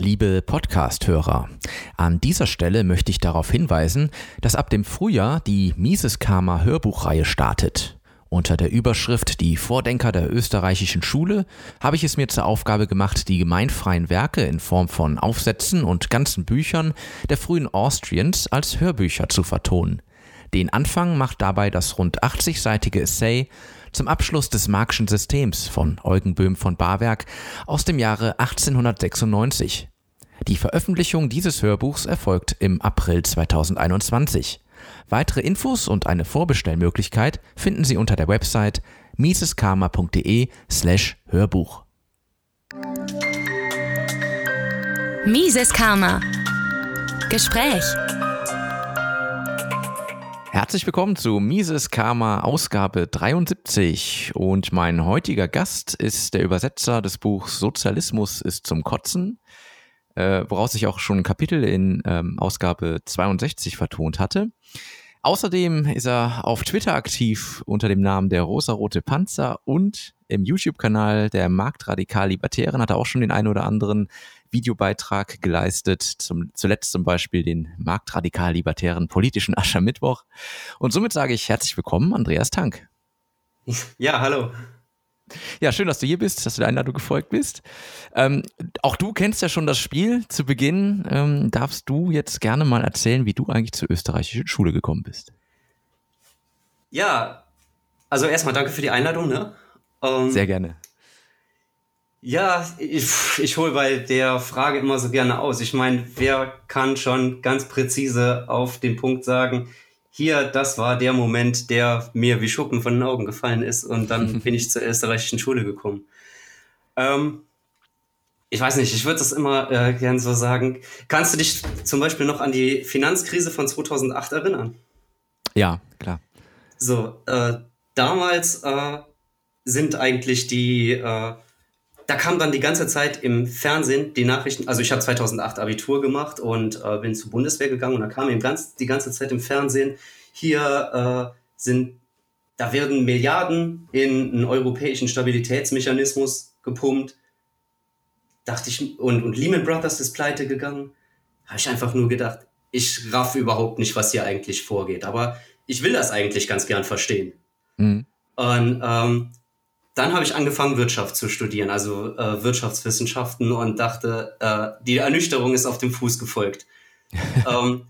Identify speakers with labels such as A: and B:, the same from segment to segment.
A: Liebe Podcast-Hörer, an dieser Stelle möchte ich darauf hinweisen, dass ab dem Frühjahr die Mises Karma Hörbuchreihe startet. Unter der Überschrift Die Vordenker der österreichischen Schule habe ich es mir zur Aufgabe gemacht, die gemeinfreien Werke in Form von Aufsätzen und ganzen Büchern der frühen Austrians als Hörbücher zu vertonen. Den Anfang macht dabei das rund 80-seitige Essay zum Abschluss des Marxischen Systems von Eugen Böhm von Barwerk aus dem Jahre 1896. Die Veröffentlichung dieses Hörbuchs erfolgt im April 2021. Weitere Infos und eine Vorbestellmöglichkeit finden Sie unter der Website miseskarma.de slash Hörbuch.
B: Mises Karma Gespräch
A: Herzlich willkommen zu Mises Karma Ausgabe 73 und mein heutiger Gast ist der Übersetzer des Buchs Sozialismus ist zum Kotzen, äh, woraus ich auch schon ein Kapitel in ähm, Ausgabe 62 vertont hatte. Außerdem ist er auf Twitter aktiv unter dem Namen der rosarote Panzer und im YouTube-Kanal der Marktradikal Libertären hat er auch schon den einen oder anderen Videobeitrag geleistet, zum, zuletzt zum Beispiel den Marktradikal-Libertären politischen Aschermittwoch. Und somit sage ich herzlich willkommen, Andreas Tank.
C: Ja, hallo.
A: Ja, schön, dass du hier bist, dass du der Einladung gefolgt bist. Ähm, auch du kennst ja schon das Spiel. Zu Beginn ähm, darfst du jetzt gerne mal erzählen, wie du eigentlich zur österreichischen Schule gekommen bist.
C: Ja, also erstmal danke für die Einladung. Ne?
A: Ähm, Sehr gerne.
C: Ja, ich, ich hole bei der Frage immer so gerne aus. Ich meine, wer kann schon ganz präzise auf den Punkt sagen, hier, das war der Moment, der mir wie Schuppen von den Augen gefallen ist und dann bin ich zur österreichischen Schule gekommen. Ähm, ich weiß nicht, ich würde das immer äh, gern so sagen. Kannst du dich zum Beispiel noch an die Finanzkrise von 2008 erinnern?
A: Ja, klar.
C: So, äh, damals äh, sind eigentlich die äh, da kam dann die ganze Zeit im Fernsehen die Nachrichten, also ich habe 2008 Abitur gemacht und äh, bin zur Bundeswehr gegangen und da kam eben ganz, die ganze Zeit im Fernsehen, hier äh, sind, da werden Milliarden in einen europäischen Stabilitätsmechanismus gepumpt. Dachte ich, und, und Lehman Brothers ist pleite gegangen. Habe ich einfach nur gedacht, ich raff überhaupt nicht, was hier eigentlich vorgeht. Aber ich will das eigentlich ganz gern verstehen. Mhm. Und ähm, dann habe ich angefangen, Wirtschaft zu studieren, also äh, Wirtschaftswissenschaften und dachte, äh, die Ernüchterung ist auf dem Fuß gefolgt. ähm,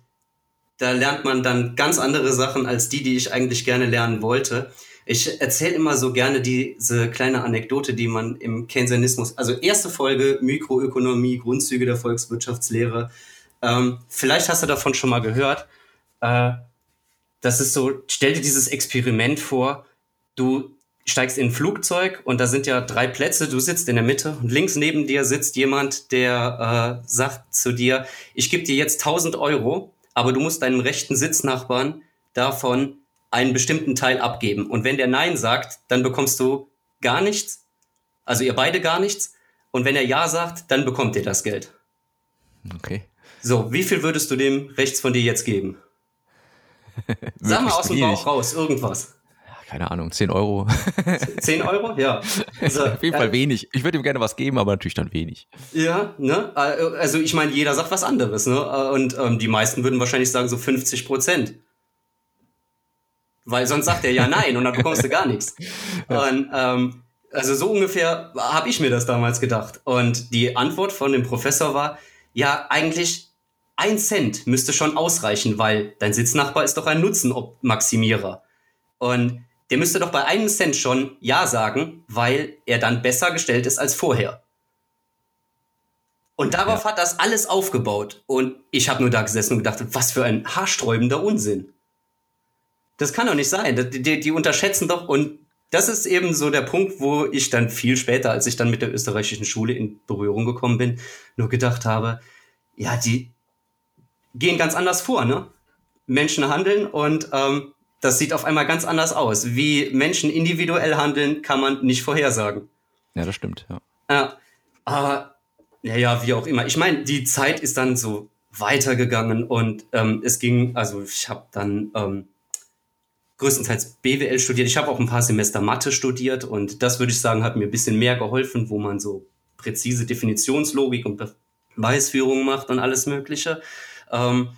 C: da lernt man dann ganz andere Sachen als die, die ich eigentlich gerne lernen wollte. Ich erzähle immer so gerne diese kleine Anekdote, die man im Keynesianismus, also erste Folge Mikroökonomie, Grundzüge der Volkswirtschaftslehre. Ähm, vielleicht hast du davon schon mal gehört. Äh, das ist so, stell dir dieses Experiment vor, du steigst in ein Flugzeug und da sind ja drei Plätze, du sitzt in der Mitte und links neben dir sitzt jemand, der äh, sagt zu dir, ich gebe dir jetzt 1000 Euro, aber du musst deinem rechten Sitznachbarn davon einen bestimmten Teil abgeben. Und wenn der Nein sagt, dann bekommst du gar nichts, also ihr beide gar nichts. Und wenn er Ja sagt, dann bekommt ihr das Geld.
A: Okay.
C: So, wie viel würdest du dem rechts von dir jetzt geben? Sag mal aus dem Bauch raus, irgendwas
A: keine Ahnung, 10 Euro.
C: 10 Euro? Ja.
A: Also, Auf jeden Fall äh, wenig. Ich würde ihm gerne was geben, aber natürlich dann wenig.
C: Ja, ne? Also ich meine, jeder sagt was anderes, ne? Und ähm, die meisten würden wahrscheinlich sagen so 50 Prozent. Weil sonst sagt er ja nein und dann bekommst du gar nichts. Und, ähm, also so ungefähr habe ich mir das damals gedacht. Und die Antwort von dem Professor war, ja, eigentlich ein Cent müsste schon ausreichen, weil dein Sitznachbar ist doch ein Nutzenmaximierer. Und der müsste doch bei einem Cent schon Ja sagen, weil er dann besser gestellt ist als vorher. Und darauf ja. hat das alles aufgebaut. Und ich habe nur da gesessen und gedacht, was für ein haarsträubender Unsinn. Das kann doch nicht sein. Die, die, die, unterschätzen doch. Und das ist eben so der Punkt, wo ich dann viel später, als ich dann mit der österreichischen Schule in Berührung gekommen bin, nur gedacht habe, ja, die gehen ganz anders vor, ne? Menschen handeln und ähm, das sieht auf einmal ganz anders aus. Wie Menschen individuell handeln, kann man nicht vorhersagen.
A: Ja, das stimmt, ja.
C: Ja, aber, ja, ja, wie auch immer. Ich meine, die Zeit ist dann so weitergegangen und ähm, es ging, also ich habe dann ähm, größtenteils BWL studiert. Ich habe auch ein paar Semester Mathe studiert und das würde ich sagen, hat mir ein bisschen mehr geholfen, wo man so präzise Definitionslogik und Weißführung macht und alles Mögliche. Ähm,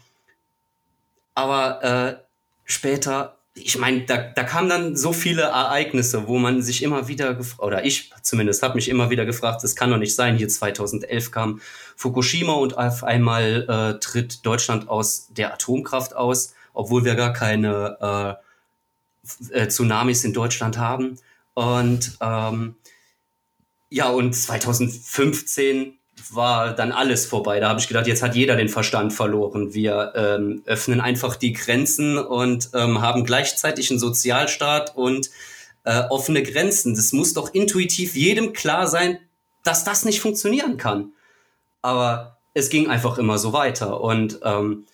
C: aber äh, später, ich meine, da, da kamen dann so viele Ereignisse, wo man sich immer wieder, oder ich zumindest habe mich immer wieder gefragt, das kann doch nicht sein. Hier 2011 kam Fukushima und auf einmal äh, tritt Deutschland aus der Atomkraft aus, obwohl wir gar keine äh, äh, Tsunamis in Deutschland haben. Und ähm, ja, und 2015 war dann alles vorbei. Da habe ich gedacht, jetzt hat jeder den Verstand verloren. Wir ähm, öffnen einfach die Grenzen und ähm, haben gleichzeitig einen Sozialstaat und äh, offene Grenzen. Das muss doch intuitiv jedem klar sein, dass das nicht funktionieren kann. Aber es ging einfach immer so weiter. Und ähm,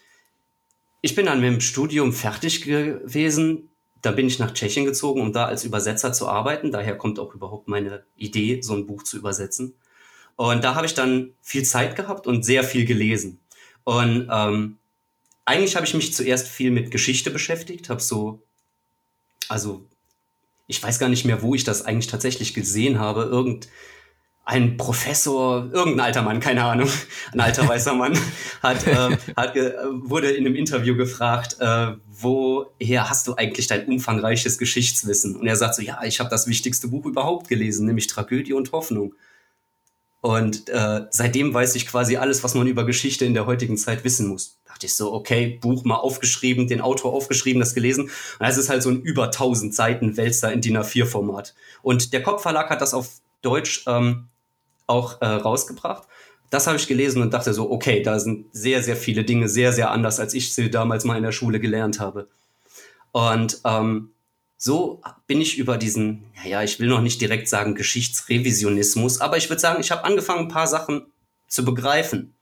C: ich bin dann mit dem Studium fertig gewesen. Da bin ich nach Tschechien gezogen, um da als Übersetzer zu arbeiten. Daher kommt auch überhaupt meine Idee, so ein Buch zu übersetzen. Und da habe ich dann viel Zeit gehabt und sehr viel gelesen. Und ähm, eigentlich habe ich mich zuerst viel mit Geschichte beschäftigt, habe so, also ich weiß gar nicht mehr, wo ich das eigentlich tatsächlich gesehen habe. Irgendein Professor, irgendein alter Mann, keine Ahnung, ein alter weißer Mann, hat, äh, hat wurde in einem Interview gefragt, äh, woher hast du eigentlich dein umfangreiches Geschichtswissen? Und er sagt so, ja, ich habe das wichtigste Buch überhaupt gelesen, nämlich Tragödie und Hoffnung. Und äh, seitdem weiß ich quasi alles, was man über Geschichte in der heutigen Zeit wissen muss. Da dachte ich so, okay, Buch mal aufgeschrieben, den Autor aufgeschrieben, das gelesen. Und es ist halt so ein über 1000 Seiten Wälzer in DIN A4-Format. Und der Kopfverlag hat das auf Deutsch ähm, auch äh, rausgebracht. Das habe ich gelesen und dachte so, okay, da sind sehr, sehr viele Dinge sehr, sehr anders, als ich sie damals mal in der Schule gelernt habe. Und ähm, so bin ich über diesen, ja, ich will noch nicht direkt sagen Geschichtsrevisionismus, aber ich würde sagen, ich habe angefangen, ein paar Sachen zu begreifen.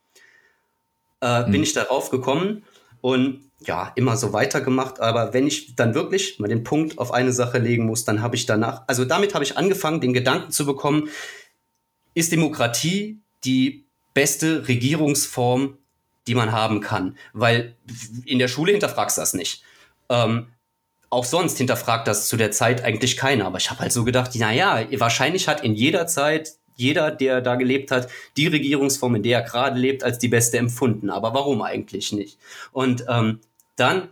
C: Äh, mhm. Bin ich darauf gekommen und ja, immer so weitergemacht. Aber wenn ich dann wirklich mal den Punkt auf eine Sache legen muss, dann habe ich danach, also damit habe ich angefangen, den Gedanken zu bekommen, ist Demokratie die beste Regierungsform, die man haben kann? Weil in der Schule hinterfragst du das nicht. Ähm, auch sonst hinterfragt das zu der Zeit eigentlich keiner. Aber ich habe halt so gedacht, naja, wahrscheinlich hat in jeder Zeit jeder, der da gelebt hat, die Regierungsform, in der er gerade lebt, als die beste empfunden. Aber warum eigentlich nicht? Und ähm, dann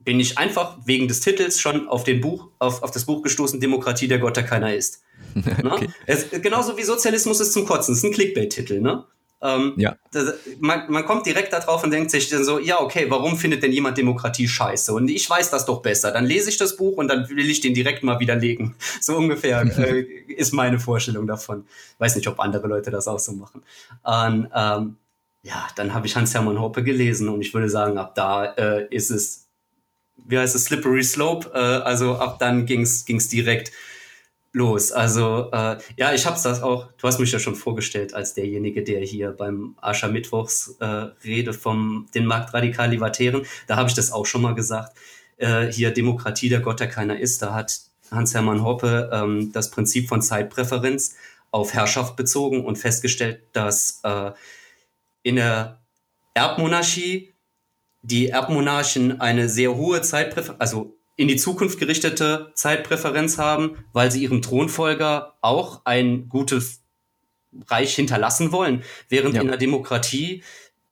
C: bin ich einfach wegen des Titels schon auf den Buch, auf, auf das Buch gestoßen, Demokratie, der Gott, der keiner ist. Ne? okay. es, genauso wie Sozialismus ist zum Kotzen, ist ein Clickbait-Titel, ne? Ähm, ja. Das, man, man kommt direkt darauf und denkt sich dann so, ja, okay, warum findet denn jemand Demokratie scheiße? Und ich weiß das doch besser. Dann lese ich das Buch und dann will ich den direkt mal widerlegen. So ungefähr äh, ist meine Vorstellung davon. Weiß nicht, ob andere Leute das auch so machen. Und, ähm, ja, dann habe ich Hans-Hermann Hoppe gelesen und ich würde sagen, ab da äh, ist es, wie heißt es, Slippery Slope. Äh, also ab dann ging's ging's direkt los. Also äh, ja, ich habe das auch. Du hast mich ja schon vorgestellt als derjenige, der hier beim Ascher Mittwochs äh, Rede vom den Marktradikal Libertären. Da habe ich das auch schon mal gesagt. Äh, hier Demokratie der Gott, der keiner ist. Da hat Hans-Hermann Hoppe ähm, das Prinzip von Zeitpräferenz auf Herrschaft bezogen und festgestellt, dass äh, in der Erbmonarchie die Erbmonarchen eine sehr hohe Zeitpräferenz, also in die Zukunft gerichtete Zeitpräferenz haben, weil sie ihrem Thronfolger auch ein gutes Reich hinterlassen wollen, während ja. in der Demokratie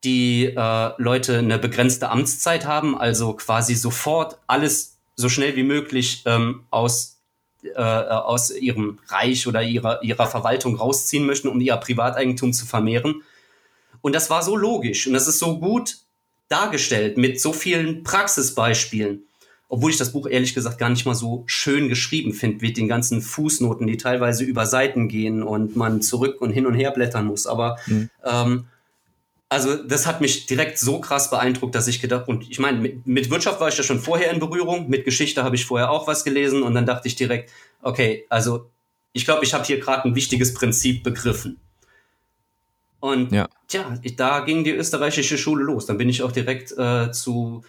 C: die äh, Leute eine begrenzte Amtszeit haben, also quasi sofort alles so schnell wie möglich ähm, aus äh, aus ihrem Reich oder ihrer ihrer Verwaltung rausziehen möchten, um ihr Privateigentum zu vermehren. Und das war so logisch und das ist so gut dargestellt mit so vielen Praxisbeispielen obwohl ich das Buch ehrlich gesagt gar nicht mal so schön geschrieben finde, mit den ganzen Fußnoten, die teilweise über Seiten gehen und man zurück und hin und her blättern muss. Aber mhm. ähm, also das hat mich direkt so krass beeindruckt, dass ich gedacht, und ich meine, mit, mit Wirtschaft war ich ja schon vorher in Berührung, mit Geschichte habe ich vorher auch was gelesen und dann dachte ich direkt, okay, also ich glaube, ich habe hier gerade ein wichtiges Prinzip begriffen. Und ja, tja, da ging die österreichische Schule los. Dann bin ich auch direkt äh, zu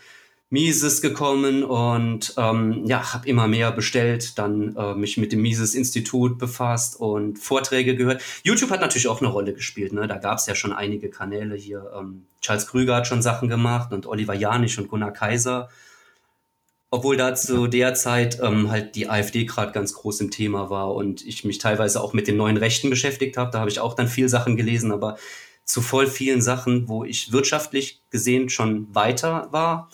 C: Mises gekommen und ähm, ja, habe immer mehr bestellt, dann äh, mich mit dem Mises-Institut befasst und Vorträge gehört. YouTube hat natürlich auch eine Rolle gespielt. Ne? Da gab es ja schon einige Kanäle hier. Ähm, Charles Krüger hat schon Sachen gemacht und Oliver Janich und Gunnar Kaiser. Obwohl da zu der Zeit ähm, halt die AfD gerade ganz groß im Thema war und ich mich teilweise auch mit den neuen Rechten beschäftigt habe. Da habe ich auch dann viel Sachen gelesen, aber zu voll vielen Sachen, wo ich wirtschaftlich gesehen schon weiter war,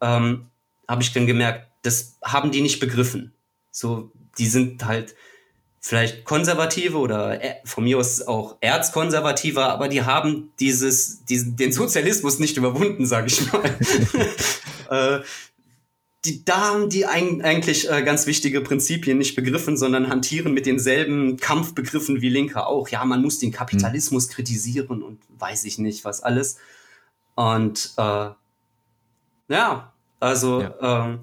C: ähm, habe ich dann gemerkt, das haben die nicht begriffen. So, die sind halt vielleicht konservative oder äh, von mir aus auch erzkonservativer, aber die haben dieses, diesen, den Sozialismus nicht überwunden, sage ich mal. äh, die, da haben die eigentlich äh, ganz wichtige Prinzipien nicht begriffen, sondern hantieren mit denselben Kampfbegriffen wie Linke auch. Ja, man muss den Kapitalismus mhm. kritisieren und weiß ich nicht was alles. Und äh, ja, also ja. Ähm,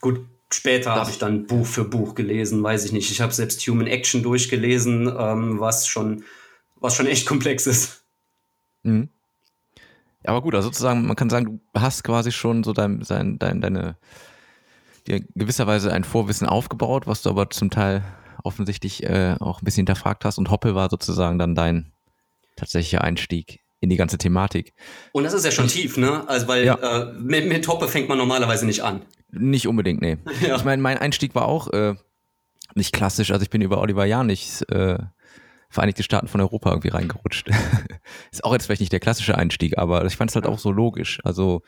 C: gut, später habe ich dann Buch für Buch gelesen, weiß ich nicht. Ich habe selbst Human Action durchgelesen, ähm, was schon, was schon echt komplex ist.
A: Mhm. Ja, aber gut, also sozusagen, man kann sagen, du hast quasi schon so dein, dein, dein, deine, dir gewisserweise ein Vorwissen aufgebaut, was du aber zum Teil offensichtlich äh, auch ein bisschen hinterfragt hast und Hoppe war sozusagen dann dein tatsächlicher Einstieg in die ganze Thematik.
C: Und das ist ja schon tief, ne? Also weil ja. äh, mit, mit Hoppe fängt man normalerweise nicht an.
A: Nicht unbedingt, nee. Ja. Ich meine, mein Einstieg war auch äh, nicht klassisch. Also ich bin über Oliver Janichs äh, Vereinigte Staaten von Europa irgendwie reingerutscht. ist auch jetzt vielleicht nicht der klassische Einstieg, aber ich fand es halt auch so logisch. Also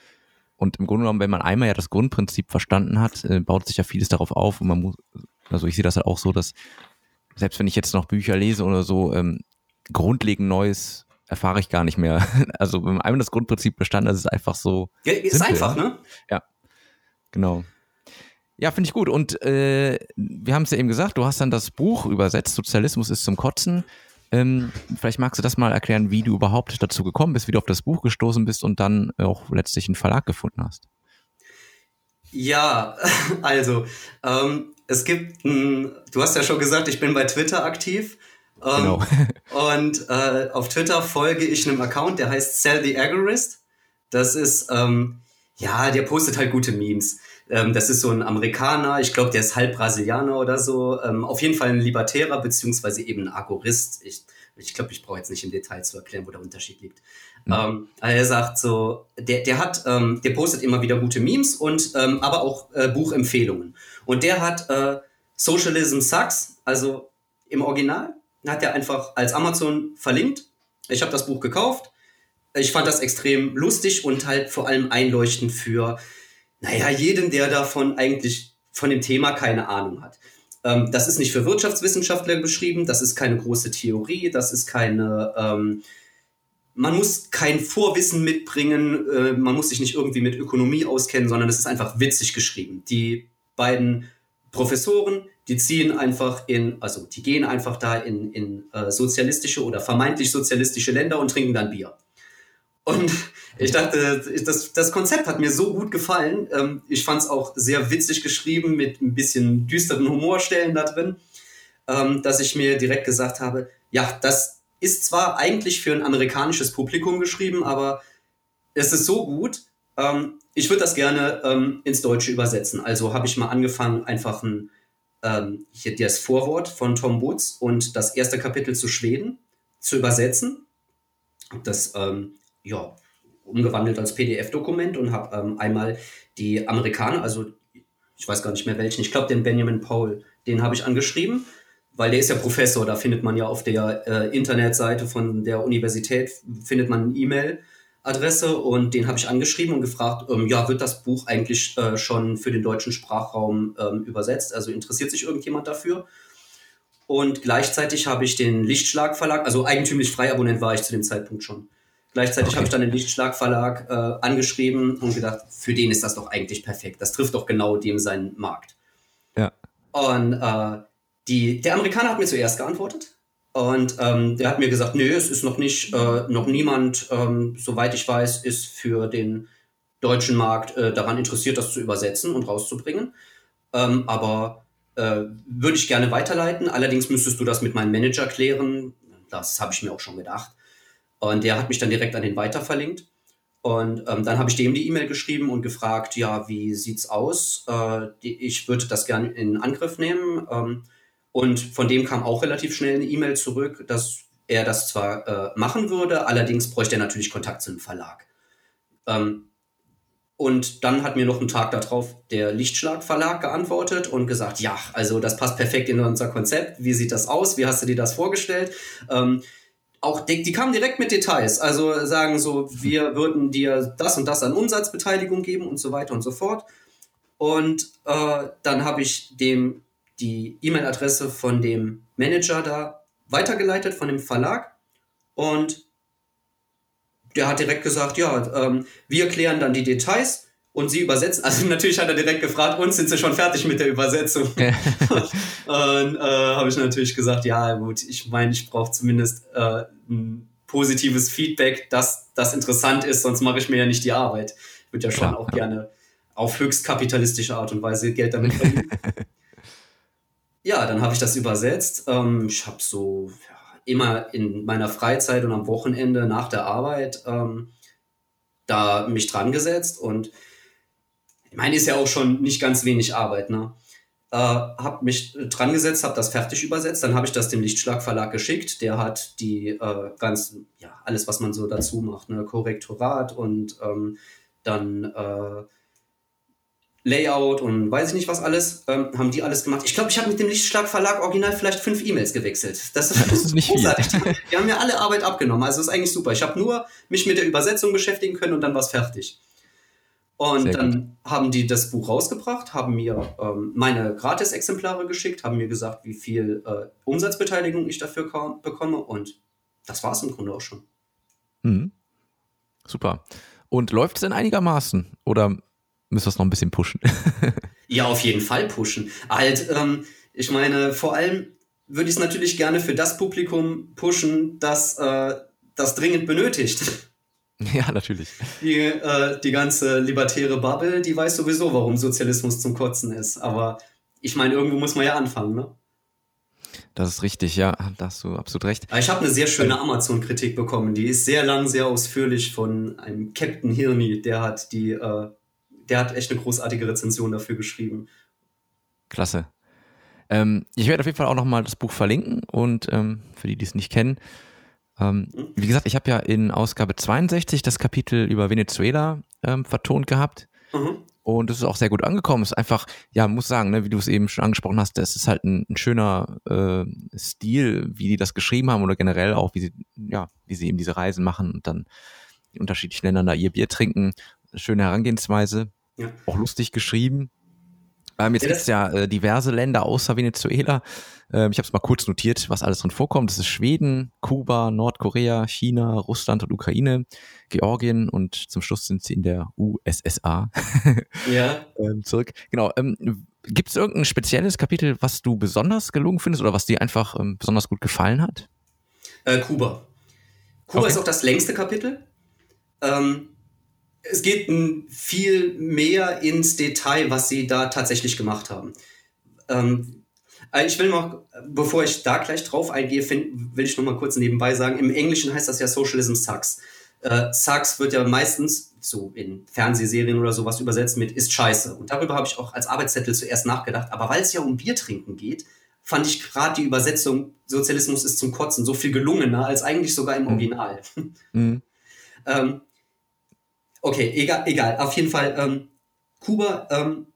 A: und im Grunde genommen, wenn man einmal ja das Grundprinzip verstanden hat, äh, baut sich ja vieles darauf auf und man muss, also ich sehe das halt auch so, dass selbst wenn ich jetzt noch Bücher lese oder so, ähm, grundlegend Neues erfahre ich gar nicht mehr. Also wenn einmal das Grundprinzip bestanden hat, ist es einfach so.
C: Ja, ist simpel, einfach, ne?
A: Ja. Genau. Ja, finde ich gut. Und äh, wir haben es ja eben gesagt, du hast dann das Buch übersetzt, Sozialismus ist zum Kotzen. Ähm, vielleicht magst du das mal erklären, wie du überhaupt dazu gekommen bist, wie du auf das Buch gestoßen bist und dann auch letztlich einen Verlag gefunden hast.
C: Ja, also ähm, es gibt, ein, du hast ja schon gesagt, ich bin bei Twitter aktiv. Ähm, genau. und äh, auf Twitter folge ich einem Account, der heißt Sell the Agorist. Das ist, ähm, ja, der postet halt gute Memes. Ähm, das ist so ein Amerikaner, ich glaube, der ist halb Brasilianer oder so. Ähm, auf jeden Fall ein Libertärer, beziehungsweise eben ein Agorist. Ich ich glaube, ich brauche jetzt nicht im Detail zu erklären, wo der Unterschied liegt. Mhm. Ähm, er sagt so, der, der hat, ähm, der postet immer wieder gute Memes und ähm, aber auch äh, Buchempfehlungen. Und der hat äh, Socialism Sucks, also im Original, hat er einfach als Amazon verlinkt. Ich habe das Buch gekauft. Ich fand das extrem lustig und halt vor allem einleuchtend für naja, jeden, der davon eigentlich von dem Thema keine Ahnung hat. Ähm, das ist nicht für Wirtschaftswissenschaftler beschrieben, das ist keine große Theorie, das ist keine, ähm, man muss kein Vorwissen mitbringen, äh, man muss sich nicht irgendwie mit Ökonomie auskennen, sondern es ist einfach witzig geschrieben. Die beiden Professoren, die ziehen einfach in, also die gehen einfach da in, in äh, sozialistische oder vermeintlich sozialistische Länder und trinken dann Bier. Und ich dachte, das, das Konzept hat mir so gut gefallen. Ähm, ich fand es auch sehr witzig geschrieben mit ein bisschen düsteren Humorstellen da drin, ähm, dass ich mir direkt gesagt habe, ja, das ist zwar eigentlich für ein amerikanisches Publikum geschrieben, aber es ist so gut. Ähm, ich würde das gerne ins Deutsche übersetzen. Also habe ich mal angefangen, einfach ein hier das Vorwort von Tom Woods und das erste Kapitel zu Schweden zu übersetzen. Das ähm, ja, umgewandelt als PDF-Dokument und habe ähm, einmal die Amerikaner, also ich weiß gar nicht mehr welchen, ich glaube den Benjamin Paul, den habe ich angeschrieben, weil der ist ja Professor, da findet man ja auf der äh, Internetseite von der Universität, findet man eine E-Mail-Adresse und den habe ich angeschrieben und gefragt, ähm, ja, wird das Buch eigentlich äh, schon für den deutschen Sprachraum ähm, übersetzt? Also interessiert sich irgendjemand dafür? Und gleichzeitig habe ich den Lichtschlag Verlag, also eigentümlich Freiabonnent war ich zu dem Zeitpunkt schon, Gleichzeitig okay. habe ich dann den Lichtschlag-Verlag äh, angeschrieben und gedacht, für den ist das doch eigentlich perfekt. Das trifft doch genau dem seinen Markt.
A: Ja.
C: Und äh, die, der Amerikaner hat mir zuerst geantwortet. Und ähm, der hat mir gesagt, nö, es ist noch nicht, äh, noch niemand, ähm, soweit ich weiß, ist für den deutschen Markt äh, daran interessiert, das zu übersetzen und rauszubringen. Ähm, aber äh, würde ich gerne weiterleiten. Allerdings müsstest du das mit meinem Manager klären. Das habe ich mir auch schon gedacht. Und der hat mich dann direkt an den weiter verlinkt. Und ähm, dann habe ich dem die E-Mail geschrieben und gefragt, ja, wie sieht's aus? Äh, die, ich würde das gerne in Angriff nehmen. Ähm, und von dem kam auch relativ schnell eine E-Mail zurück, dass er das zwar äh, machen würde, allerdings bräuchte er natürlich Kontakt zu einem Verlag. Ähm, und dann hat mir noch einen Tag darauf der Lichtschlag Verlag geantwortet und gesagt, ja, also das passt perfekt in unser Konzept. Wie sieht das aus? Wie hast du dir das vorgestellt? Ähm, auch die, die kamen direkt mit Details, also sagen so, wir würden dir das und das an Umsatzbeteiligung geben und so weiter und so fort. Und äh, dann habe ich dem die E-Mail-Adresse von dem Manager da weitergeleitet, von dem Verlag. Und der hat direkt gesagt, ja, ähm, wir klären dann die Details und sie übersetzen. Also natürlich hat er direkt gefragt, uns sind sie schon fertig mit der Übersetzung. und äh, habe ich natürlich gesagt, ja gut, ich meine, ich brauche zumindest äh, ein positives Feedback, dass das interessant ist, sonst mache ich mir ja nicht die Arbeit. Ich würde ja schon Klar, auch ja. gerne auf höchst kapitalistische Art und Weise Geld damit verdienen. ja, dann habe ich das übersetzt. Ähm, ich habe so ja, immer in meiner Freizeit und am Wochenende nach der Arbeit ähm, da mich dran gesetzt und ich meine, ist ja auch schon nicht ganz wenig Arbeit, ne? Äh, hab mich dran gesetzt, habe das fertig übersetzt, dann habe ich das dem Lichtschlag Verlag geschickt. Der hat die äh, ganzen, ja, alles, was man so dazu macht, ne, Korrektorat und ähm, dann äh, Layout und weiß ich nicht was alles, ähm, haben die alles gemacht. Ich glaube, ich habe mit dem Lichtschlag Verlag original vielleicht fünf E-Mails gewechselt. Das, das ist nicht großartig. Viel. Die, haben mir alle Arbeit abgenommen. Also das ist eigentlich super. Ich habe nur mich mit der Übersetzung beschäftigen können und dann war es fertig. Und Sehr dann gut. haben die das Buch rausgebracht, haben mir ähm, meine Gratis-Exemplare geschickt, haben mir gesagt, wie viel äh, Umsatzbeteiligung ich dafür bekomme. Und das war es im Grunde auch schon.
A: Mhm. Super. Und läuft es denn einigermaßen? Oder müssen wir es noch ein bisschen pushen?
C: ja, auf jeden Fall pushen. Halt, ähm, ich meine, vor allem würde ich es natürlich gerne für das Publikum pushen, das äh, das dringend benötigt.
A: Ja, natürlich.
C: Die, äh, die ganze libertäre Bubble, die weiß sowieso, warum Sozialismus zum Kotzen ist. Aber ich meine, irgendwo muss man ja anfangen, ne?
A: Das ist richtig, ja, da hast du absolut recht.
C: Ich habe eine sehr schöne Amazon-Kritik bekommen. Die ist sehr lang, sehr ausführlich von einem Captain Hirni. Der hat die, äh, der hat echt eine großartige Rezension dafür geschrieben.
A: Klasse. Ähm, ich werde auf jeden Fall auch nochmal das Buch verlinken und ähm, für die, die es nicht kennen, ähm, wie gesagt, ich habe ja in Ausgabe 62 das Kapitel über Venezuela ähm, vertont gehabt. Mhm. Und es ist auch sehr gut angekommen. Es ist einfach, ja, muss sagen, ne, wie du es eben schon angesprochen hast, es ist halt ein, ein schöner äh, Stil, wie die das geschrieben haben oder generell auch, wie sie, ja, wie sie eben diese Reisen machen und dann in unterschiedlichen Ländern da ihr Bier trinken. Schöne Herangehensweise. Ja. Auch lustig geschrieben. Ähm, jetzt ja, gibt es ja äh, diverse Länder außer Venezuela. Ähm, ich habe es mal kurz notiert, was alles drin vorkommt. Das ist Schweden, Kuba, Nordkorea, China, Russland und Ukraine, Georgien und zum Schluss sind sie in der USSA ja. ähm, zurück. Genau. Ähm, gibt es irgendein spezielles Kapitel, was du besonders gelungen findest oder was dir einfach ähm, besonders gut gefallen hat?
C: Äh, Kuba. Kuba okay. ist auch das längste Kapitel. Ähm, es geht viel mehr ins Detail, was sie da tatsächlich gemacht haben. Ähm, äh, ich will noch, bevor ich da gleich drauf eingehe, find, will ich noch mal kurz nebenbei sagen, im Englischen heißt das ja Socialism Sucks. Äh, sucks wird ja meistens so in Fernsehserien oder sowas übersetzt mit ist scheiße. Und darüber habe ich auch als Arbeitszettel zuerst nachgedacht. Aber weil es ja um Bier trinken geht, fand ich gerade die Übersetzung Sozialismus ist zum Kotzen so viel gelungener als eigentlich sogar im mhm. Original. Mhm. ähm, okay, egal, egal. Auf jeden Fall, ähm, Kuba, ähm,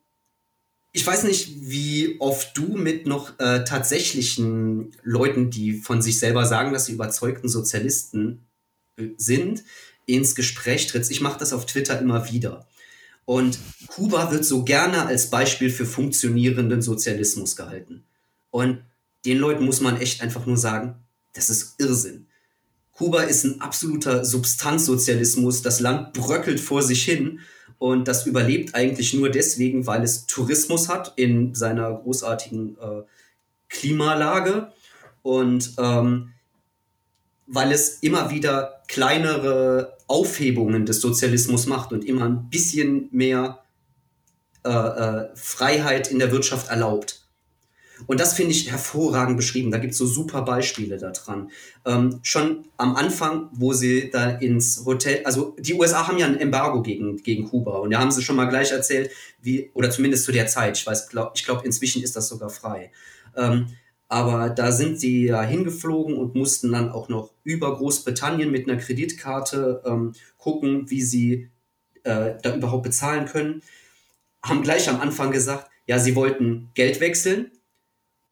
C: ich weiß nicht, wie oft du mit noch äh, tatsächlichen Leuten, die von sich selber sagen, dass sie überzeugten Sozialisten äh, sind, ins Gespräch trittst. Ich mache das auf Twitter immer wieder. Und Kuba wird so gerne als Beispiel für funktionierenden Sozialismus gehalten. Und den Leuten muss man echt einfach nur sagen, das ist Irrsinn. Kuba ist ein absoluter Substanzsozialismus. Das Land bröckelt vor sich hin und das überlebt eigentlich nur deswegen, weil es Tourismus hat in seiner großartigen äh, Klimalage und ähm, weil es immer wieder kleinere Aufhebungen des Sozialismus macht und immer ein bisschen mehr äh, äh, Freiheit in der Wirtschaft erlaubt. Und das finde ich hervorragend beschrieben. Da gibt es so super Beispiele daran. Ähm, schon am Anfang, wo sie da ins Hotel, also die USA haben ja ein Embargo gegen, gegen Kuba und da haben sie schon mal gleich erzählt, wie, oder zumindest zu der Zeit, ich weiß, glaub, ich glaube, inzwischen ist das sogar frei. Ähm, aber da sind sie ja hingeflogen und mussten dann auch noch über Großbritannien mit einer Kreditkarte ähm, gucken, wie sie äh, da überhaupt bezahlen können. Haben gleich am Anfang gesagt, ja, sie wollten Geld wechseln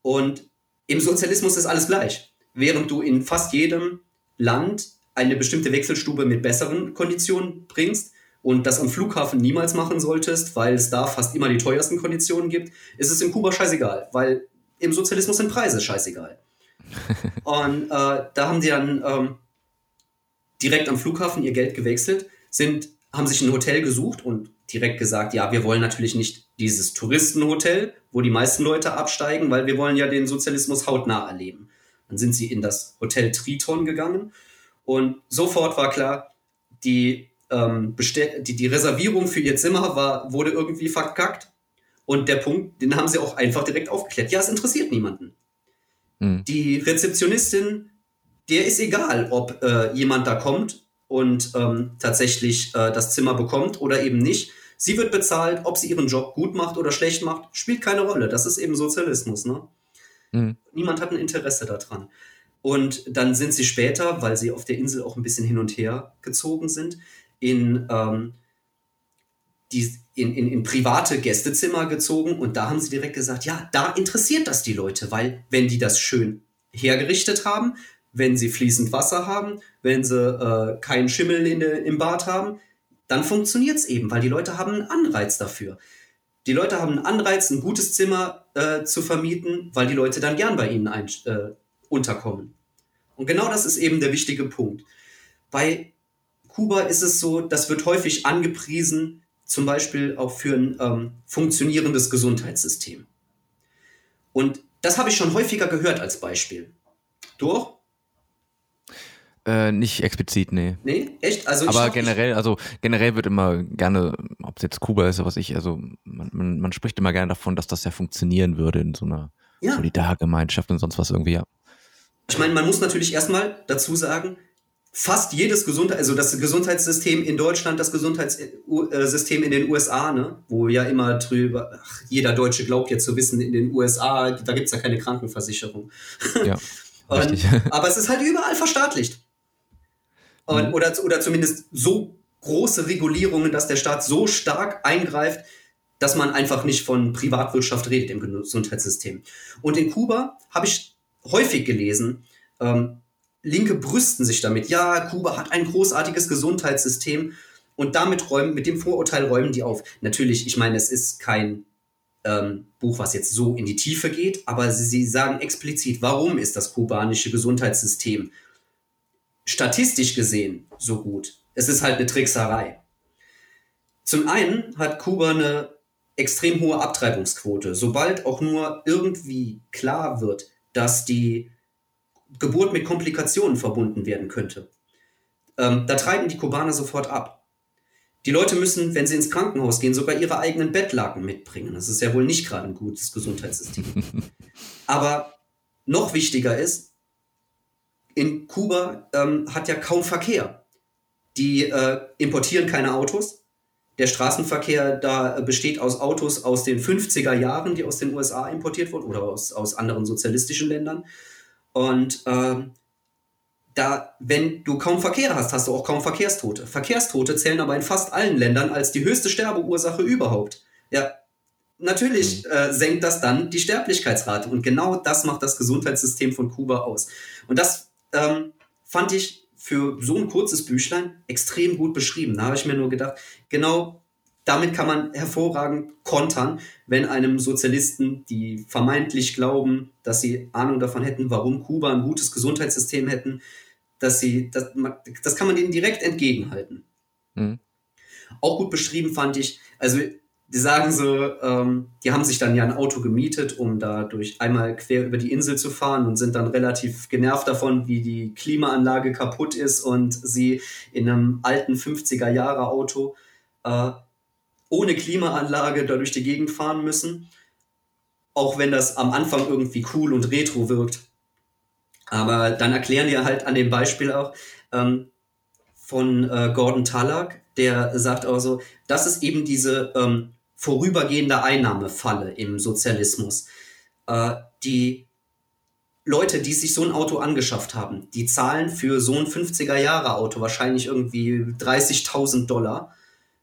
C: und im Sozialismus ist alles gleich. Während du in fast jedem Land eine bestimmte Wechselstube mit besseren Konditionen bringst und das am Flughafen niemals machen solltest, weil es da fast immer die teuersten Konditionen gibt, ist es in Kuba scheißegal, weil im Sozialismus sind Preise scheißegal. und äh, da haben die dann ähm, direkt am Flughafen ihr Geld gewechselt, sind, haben sich ein Hotel gesucht und direkt gesagt, ja, wir wollen natürlich nicht dieses Touristenhotel, wo die meisten Leute absteigen, weil wir wollen ja den Sozialismus hautnah erleben. Dann sind sie in das Hotel Triton gegangen und sofort war klar, die ähm, die, die Reservierung für ihr Zimmer war, wurde irgendwie verkackt. Und der Punkt, den haben sie auch einfach direkt aufgeklärt. Ja, es interessiert niemanden. Mhm. Die Rezeptionistin, der ist egal, ob äh, jemand da kommt und ähm, tatsächlich äh, das Zimmer bekommt oder eben nicht. Sie wird bezahlt, ob sie ihren Job gut macht oder schlecht macht, spielt keine Rolle. Das ist eben Sozialismus. Ne? Mhm. Niemand hat ein Interesse daran. Und dann sind sie später, weil sie auf der Insel auch ein bisschen hin und her gezogen sind, in, ähm, die, in, in, in private Gästezimmer gezogen und da haben sie direkt gesagt, ja, da interessiert das die Leute, weil wenn die das schön hergerichtet haben, wenn sie fließend Wasser haben, wenn sie äh, keinen Schimmel in im Bad haben, dann funktioniert es eben, weil die Leute haben einen Anreiz dafür. Die Leute haben einen Anreiz, ein gutes Zimmer äh, zu vermieten, weil die Leute dann gern bei ihnen ein, äh, unterkommen. Und genau das ist eben der wichtige Punkt. Bei Kuba ist es so, das wird häufig angepriesen, zum Beispiel auch für ein ähm, funktionierendes Gesundheitssystem. Und das habe ich schon häufiger gehört als Beispiel. Durch?
A: Äh, nicht explizit, nee.
C: Nee, echt?
A: Also Aber generell, also generell wird immer gerne, ob es jetzt Kuba ist oder was ich, also man, man, man, spricht immer gerne davon, dass das ja funktionieren würde in so einer ja. Solidargemeinschaft und sonst was irgendwie, ja.
C: Ich meine, man muss natürlich erstmal dazu sagen, fast jedes Gesundheit, also das Gesundheitssystem in Deutschland, das Gesundheitssystem in den USA, ne, wo ja immer drüber, ach, jeder Deutsche glaubt jetzt zu wissen, in den USA, da gibt's ja keine Krankenversicherung. Ja. Und, aber es ist halt überall verstaatlicht. Und, mhm. oder, oder zumindest so große Regulierungen, dass der Staat so stark eingreift, dass man einfach nicht von Privatwirtschaft redet im Gesundheitssystem. Und in Kuba habe ich häufig gelesen, ähm, Linke brüsten sich damit. Ja, Kuba hat ein großartiges Gesundheitssystem und damit räumen, mit dem Vorurteil räumen die auf. Natürlich, ich meine, es ist kein ähm, Buch, was jetzt so in die Tiefe geht, aber sie, sie sagen explizit, warum ist das kubanische Gesundheitssystem statistisch gesehen so gut? Es ist halt eine Trickserei. Zum einen hat Kuba eine extrem hohe Abtreibungsquote. Sobald auch nur irgendwie klar wird, dass die Geburt mit Komplikationen verbunden werden könnte. Ähm, da treiben die Kubaner sofort ab. Die Leute müssen, wenn sie ins Krankenhaus gehen, sogar ihre eigenen Bettlaken mitbringen. Das ist ja wohl nicht gerade ein gutes Gesundheitssystem. Aber noch wichtiger ist, in Kuba ähm, hat ja kaum Verkehr. Die äh, importieren keine Autos. Der Straßenverkehr da besteht aus Autos aus den 50er Jahren, die aus den USA importiert wurden oder aus, aus anderen sozialistischen Ländern. Und ähm, da, wenn du kaum Verkehr hast, hast du auch kaum Verkehrstote. Verkehrstote zählen aber in fast allen Ländern als die höchste Sterbeursache überhaupt. Ja, natürlich mhm. äh, senkt das dann die Sterblichkeitsrate. Und genau das macht das Gesundheitssystem von Kuba aus. Und das ähm, fand ich für so ein kurzes Büchlein extrem gut beschrieben. Da habe ich mir nur gedacht, genau damit kann man hervorragend kontern, wenn einem Sozialisten, die vermeintlich glauben, dass sie Ahnung davon hätten, warum Kuba ein gutes Gesundheitssystem hätten, dass sie, das, das kann man ihnen direkt entgegenhalten. Mhm. Auch gut beschrieben fand ich, also die sagen so, ähm, die haben sich dann ja ein Auto gemietet, um da durch einmal quer über die Insel zu fahren und sind dann relativ genervt davon, wie die Klimaanlage kaputt ist und sie in einem alten 50er Jahre Auto äh, ohne Klimaanlage da durch die Gegend fahren müssen. Auch wenn das am Anfang irgendwie cool und retro wirkt. Aber dann erklären die halt an dem Beispiel auch ähm, von äh, Gordon Tallack, der sagt auch so, das ist eben diese ähm, vorübergehende Einnahmefalle im Sozialismus. Äh, die Leute, die sich so ein Auto angeschafft haben, die zahlen für so ein 50er Jahre Auto wahrscheinlich irgendwie 30.000 Dollar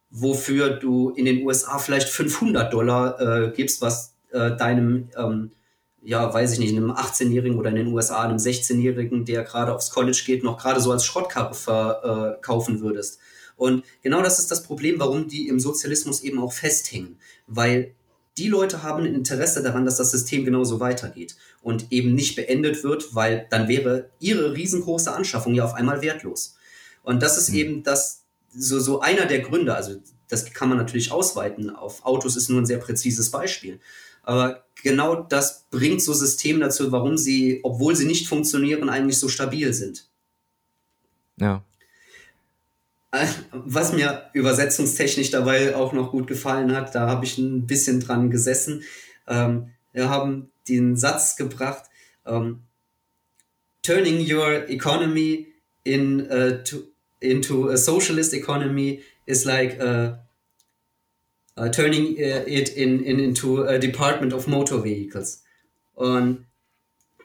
C: wofür du in den USA vielleicht 500 Dollar äh, gibst, was äh, deinem ähm, ja, weiß ich nicht, einem 18-Jährigen oder in den USA einem 16-Jährigen, der gerade aufs College geht, noch gerade so als Schrottkarre verkaufen würdest. Und genau das ist das Problem, warum die im Sozialismus eben auch festhängen. Weil die Leute haben ein Interesse daran, dass das System genauso weitergeht und eben nicht beendet wird, weil dann wäre ihre riesengroße Anschaffung ja auf einmal wertlos. Und das ist mhm. eben das, so, so einer der Gründe, also das kann man natürlich ausweiten. Auf Autos ist nur ein sehr präzises Beispiel. Aber genau das bringt so Systeme dazu, warum sie, obwohl sie nicht funktionieren, eigentlich so stabil sind.
A: Ja.
C: Äh, was mir übersetzungstechnisch dabei auch noch gut gefallen hat, da habe ich ein bisschen dran gesessen. Ähm, wir haben den Satz gebracht, ähm, turning your economy in, uh, to, into a socialist economy is like uh, uh, turning it in, in, into a department of motor vehicles. Und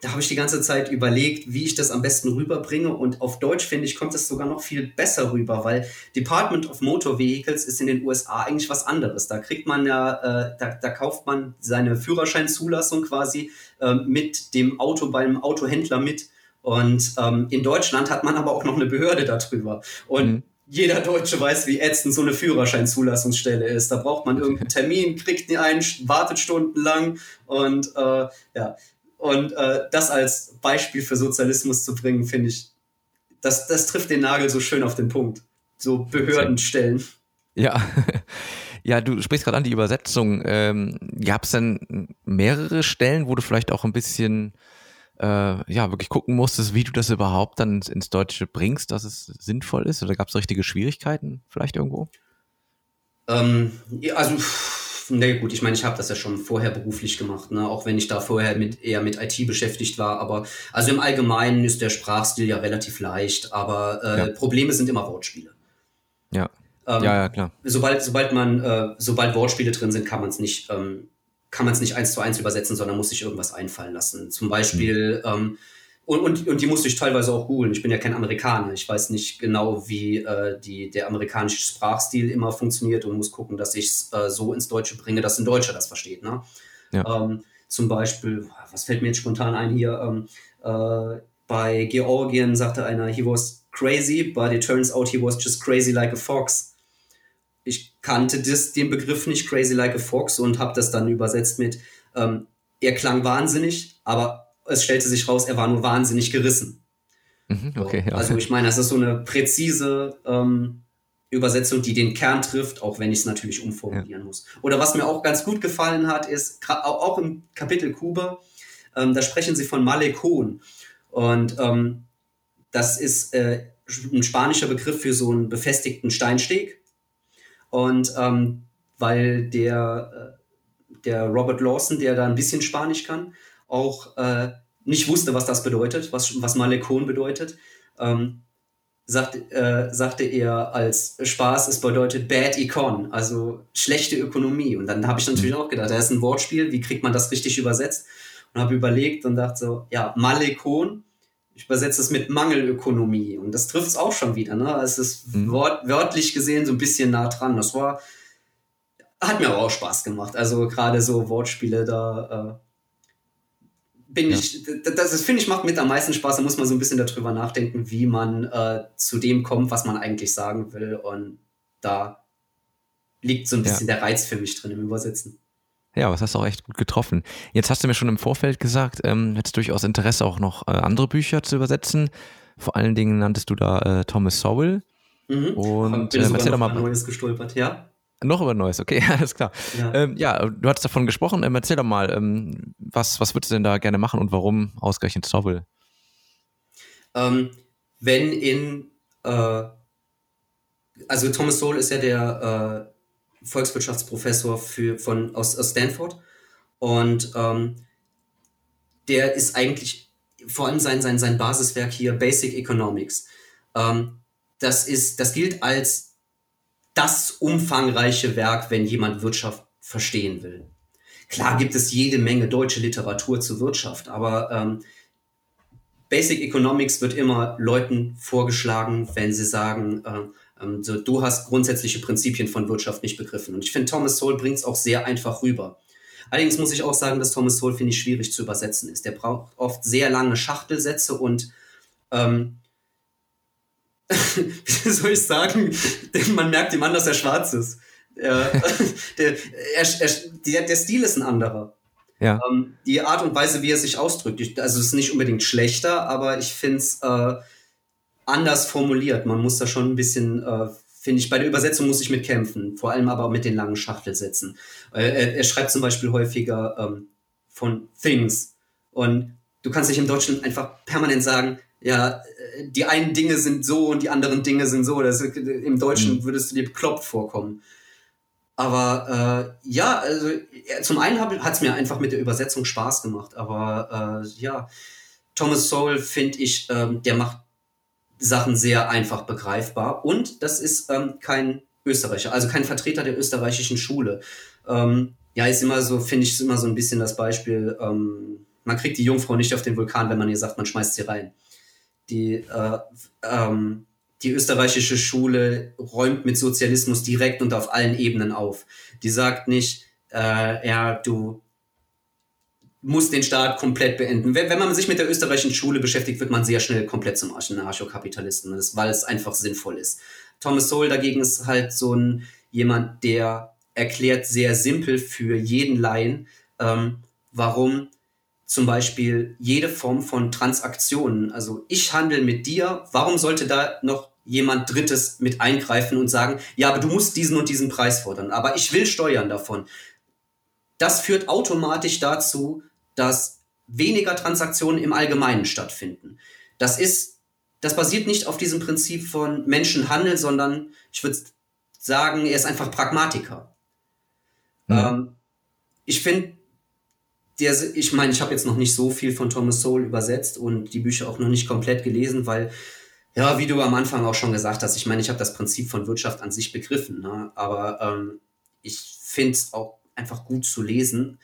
C: da habe ich die ganze Zeit überlegt, wie ich das am besten rüberbringe. Und auf Deutsch, finde ich, kommt es sogar noch viel besser rüber, weil Department of Motor Vehicles ist in den USA eigentlich was anderes. Da kriegt man ja, äh, da, da kauft man seine Führerscheinzulassung quasi äh, mit dem Auto beim Autohändler mit. Und ähm, in Deutschland hat man aber auch noch eine Behörde darüber. Und mhm jeder Deutsche weiß, wie ätzend so eine Führerscheinzulassungsstelle ist. Da braucht man irgendeinen Termin, kriegt ihn ein, wartet stundenlang und äh, ja. Und äh, das als Beispiel für Sozialismus zu bringen, finde ich, das, das trifft den Nagel so schön auf den Punkt. So Behördenstellen.
A: Ja. Ja, du sprichst gerade an die Übersetzung. Ähm, Gab es denn mehrere Stellen, wo du vielleicht auch ein bisschen äh, ja, wirklich gucken musstest, wie du das überhaupt dann ins, Deutsche bringst, dass es sinnvoll ist? Oder gab es richtige Schwierigkeiten vielleicht irgendwo?
C: Ähm, ja, also, ne gut, ich meine, ich habe das ja schon vorher beruflich gemacht, ne? auch wenn ich da vorher mit, eher mit IT beschäftigt war. Aber also im Allgemeinen ist der Sprachstil ja relativ leicht, aber äh, ja. Probleme sind immer Wortspiele.
A: Ja. Ähm, ja, ja, klar.
C: Sobald, sobald man, äh, sobald Wortspiele drin sind, kann man es nicht ähm, kann man es nicht eins zu eins übersetzen, sondern muss sich irgendwas einfallen lassen. Zum Beispiel, mhm. ähm, und, und, und die musste ich teilweise auch googeln. Ich bin ja kein Amerikaner. Ich weiß nicht genau, wie äh, die, der amerikanische Sprachstil immer funktioniert und muss gucken, dass ich es äh, so ins Deutsche bringe, dass ein Deutscher das versteht. Ne? Ja. Ähm, zum Beispiel, was fällt mir jetzt spontan ein hier? Ähm, äh, bei Georgien sagte einer, he was crazy, but it turns out he was just crazy like a fox ich kannte das, den Begriff nicht, Crazy Like a Fox, und habe das dann übersetzt mit, ähm, er klang wahnsinnig, aber es stellte sich raus, er war nur wahnsinnig gerissen.
A: Mhm, okay,
C: ja. Also ich meine, das ist so eine präzise ähm, Übersetzung, die den Kern trifft, auch wenn ich es natürlich umformulieren ja. muss. Oder was mir auch ganz gut gefallen hat, ist auch im Kapitel Kuba, ähm, da sprechen sie von Malekon. Und ähm, das ist äh, ein spanischer Begriff für so einen befestigten Steinsteg. Und ähm, weil der, äh, der Robert Lawson, der da ein bisschen Spanisch kann, auch äh, nicht wusste, was das bedeutet, was, was Malekon bedeutet, ähm, sagt, äh, sagte er als Spaß, es bedeutet Bad Econ, also schlechte Ökonomie. Und dann habe ich natürlich mhm. auch gedacht, da ist ein Wortspiel, wie kriegt man das richtig übersetzt? Und habe überlegt und dachte so, ja, Malekon ich übersetze es mit Mangelökonomie und das trifft es auch schon wieder. Ne? Es ist mhm. wort, wörtlich gesehen so ein bisschen nah dran. Das war, hat mir auch Spaß gemacht. Also gerade so Wortspiele, da äh, bin ja. ich, das, das finde ich macht mit am meisten Spaß. Da muss man so ein bisschen darüber nachdenken, wie man äh, zu dem kommt, was man eigentlich sagen will. Und da liegt so ein bisschen ja. der Reiz für mich drin im Übersetzen.
A: Ja, was hast du auch echt gut getroffen. Jetzt hast du mir schon im Vorfeld gesagt, ähm, hättest durchaus Interesse auch noch äh, andere Bücher zu übersetzen. Vor allen Dingen nanntest du da äh, Thomas Sowell.
C: Mhm. Und bin äh, erzähl doch mal Neues gestolpert, ja?
A: Noch über Neues, okay, alles klar. Ja, ähm, ja du hattest davon gesprochen. Ähm, erzähl doch mal, ähm, was, was würdest du denn da gerne machen und warum ausgerechnet Sowell?
C: Ähm, wenn in, äh, also Thomas Sowell ist ja der äh, Volkswirtschaftsprofessor für, von, aus, aus Stanford. Und ähm, der ist eigentlich vor allem sein, sein, sein Basiswerk hier, Basic Economics. Ähm, das, ist, das gilt als das umfangreiche Werk, wenn jemand Wirtschaft verstehen will. Klar gibt es jede Menge deutsche Literatur zur Wirtschaft, aber ähm, Basic Economics wird immer Leuten vorgeschlagen, wenn sie sagen, äh, so, du hast grundsätzliche Prinzipien von Wirtschaft nicht begriffen. Und ich finde, Thomas Sowell bringt es auch sehr einfach rüber. Allerdings muss ich auch sagen, dass Thomas Sowell, finde ich, schwierig zu übersetzen ist. Der braucht oft sehr lange Schachtelsätze und ähm, wie soll ich sagen, man merkt ihm an, dass er schwarz ist. der, der, er, er, der, der Stil ist ein anderer.
A: Ja.
C: Ähm, die Art und Weise, wie er sich ausdrückt, ich, also es ist nicht unbedingt schlechter, aber ich finde es äh, anders formuliert. Man muss da schon ein bisschen, äh, finde ich, bei der Übersetzung muss ich mitkämpfen, vor allem aber mit den langen Schachtelsätzen. Äh, er, er, schreibt zum Beispiel häufiger ähm, von Things und du kannst nicht im Deutschen einfach permanent sagen, ja, die einen Dinge sind so und die anderen Dinge sind so. Das, Im Deutschen mhm. würdest du dir bekloppt vorkommen. Aber äh, ja, also zum einen hat es mir einfach mit der Übersetzung Spaß gemacht, aber äh, ja, Thomas Sowell finde ich, ähm, der macht Sachen sehr einfach begreifbar und das ist ähm, kein Österreicher, also kein Vertreter der österreichischen Schule. Ähm, ja, ist immer so, finde ich, immer so ein bisschen das Beispiel, ähm, man kriegt die Jungfrau nicht auf den Vulkan, wenn man ihr sagt, man schmeißt sie rein. Die äh, ähm, die österreichische Schule räumt mit Sozialismus direkt und auf allen Ebenen auf. Die sagt nicht, äh, ja, du musst den Staat komplett beenden. Wenn, wenn man sich mit der österreichischen Schule beschäftigt, wird man sehr schnell komplett zum Anarchokapitalisten, weil es einfach sinnvoll ist. Thomas Sowell dagegen ist halt so ein jemand, der erklärt sehr simpel für jeden Laien, ähm, warum zum Beispiel jede Form von Transaktionen, also ich handle mit dir, warum sollte da noch jemand Drittes mit eingreifen und sagen, ja, aber du musst diesen und diesen Preis fordern, aber ich will Steuern davon. Das führt automatisch dazu, dass weniger Transaktionen im Allgemeinen stattfinden. Das ist, das basiert nicht auf diesem Prinzip von Menschenhandel, sondern ich würde sagen, er ist einfach Pragmatiker. Mhm. Ähm, ich finde, der, ich meine, ich habe jetzt noch nicht so viel von Thomas Sowell übersetzt und die Bücher auch noch nicht komplett gelesen, weil ja, wie du am Anfang auch schon gesagt hast, ich meine, ich habe das Prinzip von Wirtschaft an sich begriffen, ne? aber ähm, ich finde es auch einfach gut zu lesen.